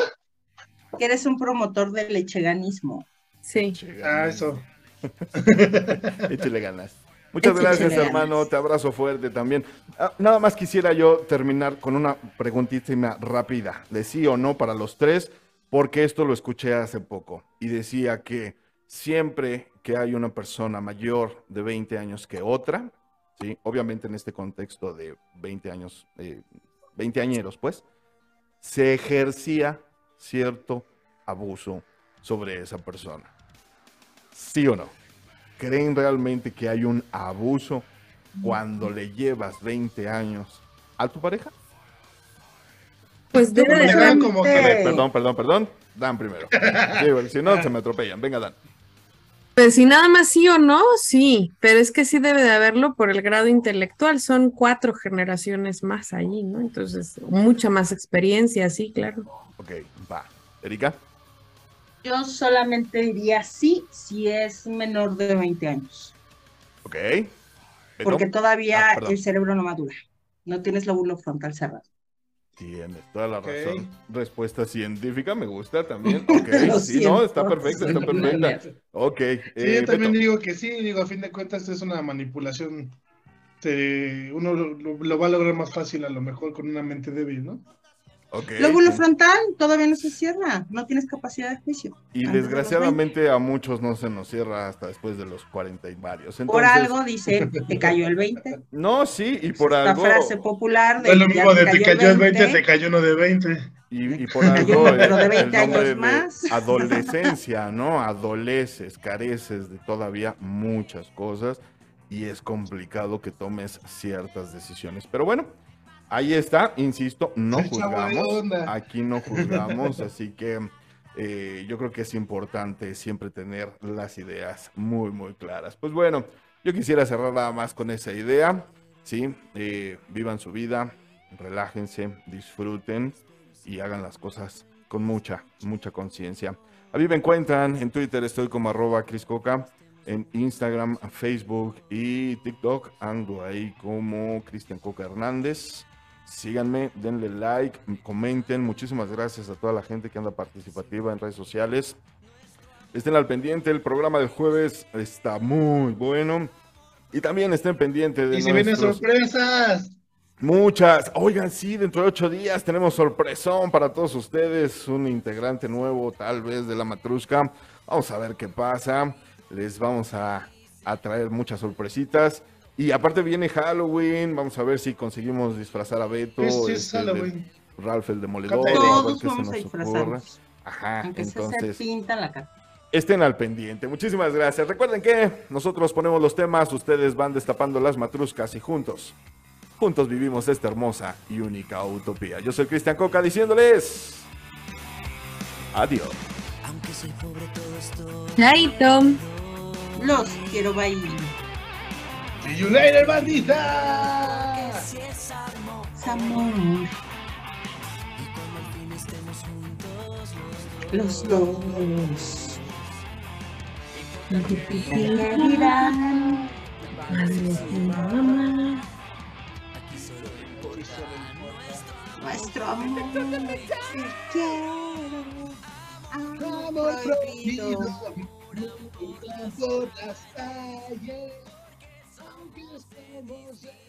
Speaker 3: Que eres un promotor del lecheganismo.
Speaker 2: Sí.
Speaker 4: Ah, eso.
Speaker 1: Échale ganas. Muchas
Speaker 3: Échale
Speaker 1: gracias,
Speaker 3: ganas.
Speaker 1: hermano. Te abrazo fuerte también. Ah, nada más quisiera yo terminar con una preguntísima rápida, de sí o no para los tres, porque esto lo escuché hace poco y decía que siempre que hay una persona mayor de 20 años que otra, ¿sí? obviamente en este contexto de 20 años, eh, 20 añeros, pues, se ejercía cierto abuso sobre esa persona. ¿Sí o no? ¿Creen realmente que hay un abuso cuando le llevas 20 años a tu pareja?
Speaker 2: Pues debe de
Speaker 4: como que-
Speaker 3: Realmente-
Speaker 1: Perdón, perdón, perdón. Dan primero. Sí, si no, se me atropellan. Venga, Dan.
Speaker 2: Pues si nada más sí o no, sí, pero es que sí debe de haberlo por el grado intelectual, son cuatro generaciones más allí, ¿no? Entonces, mucha más experiencia, sí, claro.
Speaker 1: Ok, va. Erika.
Speaker 3: Yo solamente diría sí si es menor de 20 años,
Speaker 1: Ok. Beto.
Speaker 3: porque
Speaker 1: Ah,
Speaker 3: todavía
Speaker 1: perdón.
Speaker 3: el cerebro no madura. No tienes lóbulo frontal cerrado.
Speaker 1: Tienes toda la razón. Respuesta científica, me gusta también. Ok, sí, no, está perfecta, está perfecta. Ok.
Speaker 4: Sí,
Speaker 1: eh,
Speaker 4: yo también
Speaker 1: Beto.
Speaker 4: digo que sí, digo, a fin de cuentas es una manipulación. Se- uno lo, lo- lo va a lograr más fácil a lo mejor con una mente débil, ¿no?
Speaker 1: Ok.
Speaker 3: Lóbulo frontal todavía no se cierra, no tienes capacidad de juicio.
Speaker 1: Y desgraciadamente a muchos no se nos cierra hasta después de los 40 y varios.
Speaker 3: Por
Speaker 1: Entonces,
Speaker 3: algo dice, te cayó el 20.
Speaker 1: No, sí, y por
Speaker 3: Esta
Speaker 1: algo.
Speaker 3: frase popular de
Speaker 4: es lo mismo de te cayó el 20, te cayó uno de 20.
Speaker 1: Y, y por algo el,
Speaker 3: pero de
Speaker 1: el
Speaker 3: 20
Speaker 1: nombre
Speaker 3: años
Speaker 1: de
Speaker 3: más.
Speaker 1: adolescencia, ¿no? Adoleces, careces de todavía muchas cosas y es complicado que tomes ciertas decisiones. Pero bueno, ahí está, insisto, no juzgamos, aquí no juzgamos, así que eh, yo creo que es importante siempre tener las ideas muy, muy claras. Pues bueno, yo quisiera cerrar nada más con esa idea, ¿sí? Eh, vivan su vida, relájense, disfruten y hagan las cosas con mucha, mucha conciencia. A mí me encuentran en Twitter, estoy como arroba Cris Coca, en Instagram, Facebook y TikTok ando ahí como Cristian Coca Hernández. Síganme, denle like, comenten. Muchísimas gracias a toda la gente que anda participativa en redes sociales. Estén al pendiente, el programa del jueves está muy bueno. Y también estén pendientes de
Speaker 4: Y si vienen sorpresas.
Speaker 1: Muchas. Oigan, sí, dentro de ocho días tenemos sorpresón para todos ustedes. Un integrante nuevo, tal vez, de la Matrusca. Vamos a ver qué pasa. Les vamos a, a traer muchas sorpresitas. Y aparte viene Halloween. Vamos a ver si conseguimos disfrazar a Beto.
Speaker 4: Es, es
Speaker 1: este, de
Speaker 4: Halloween.
Speaker 1: Ralph el Demoledor.
Speaker 4: Todos
Speaker 1: a
Speaker 3: vamos a
Speaker 1: nos
Speaker 3: disfrazarnos.
Speaker 1: Ajá,
Speaker 3: Aunque sea se
Speaker 1: entonces
Speaker 3: pinta la cara.
Speaker 1: estén al pendiente. Muchísimas gracias. Recuerden que nosotros ponemos los temas, ustedes van destapando las matruscas y juntos, juntos vivimos esta hermosa y única utopía. Yo soy Cristian Coca diciéndoles adiós.
Speaker 5: Aunque soy pobre, todo esto.
Speaker 2: Chaito.
Speaker 3: Los quiero bailar.
Speaker 4: Later, bandita.
Speaker 5: Amor.
Speaker 3: Amor.
Speaker 5: Y cuando al fin estemos juntos
Speaker 3: Los
Speaker 5: dos.
Speaker 3: dos. Querida. Nuestro amor. Te quiero. Amor prohibido.
Speaker 4: Por las calles, aunque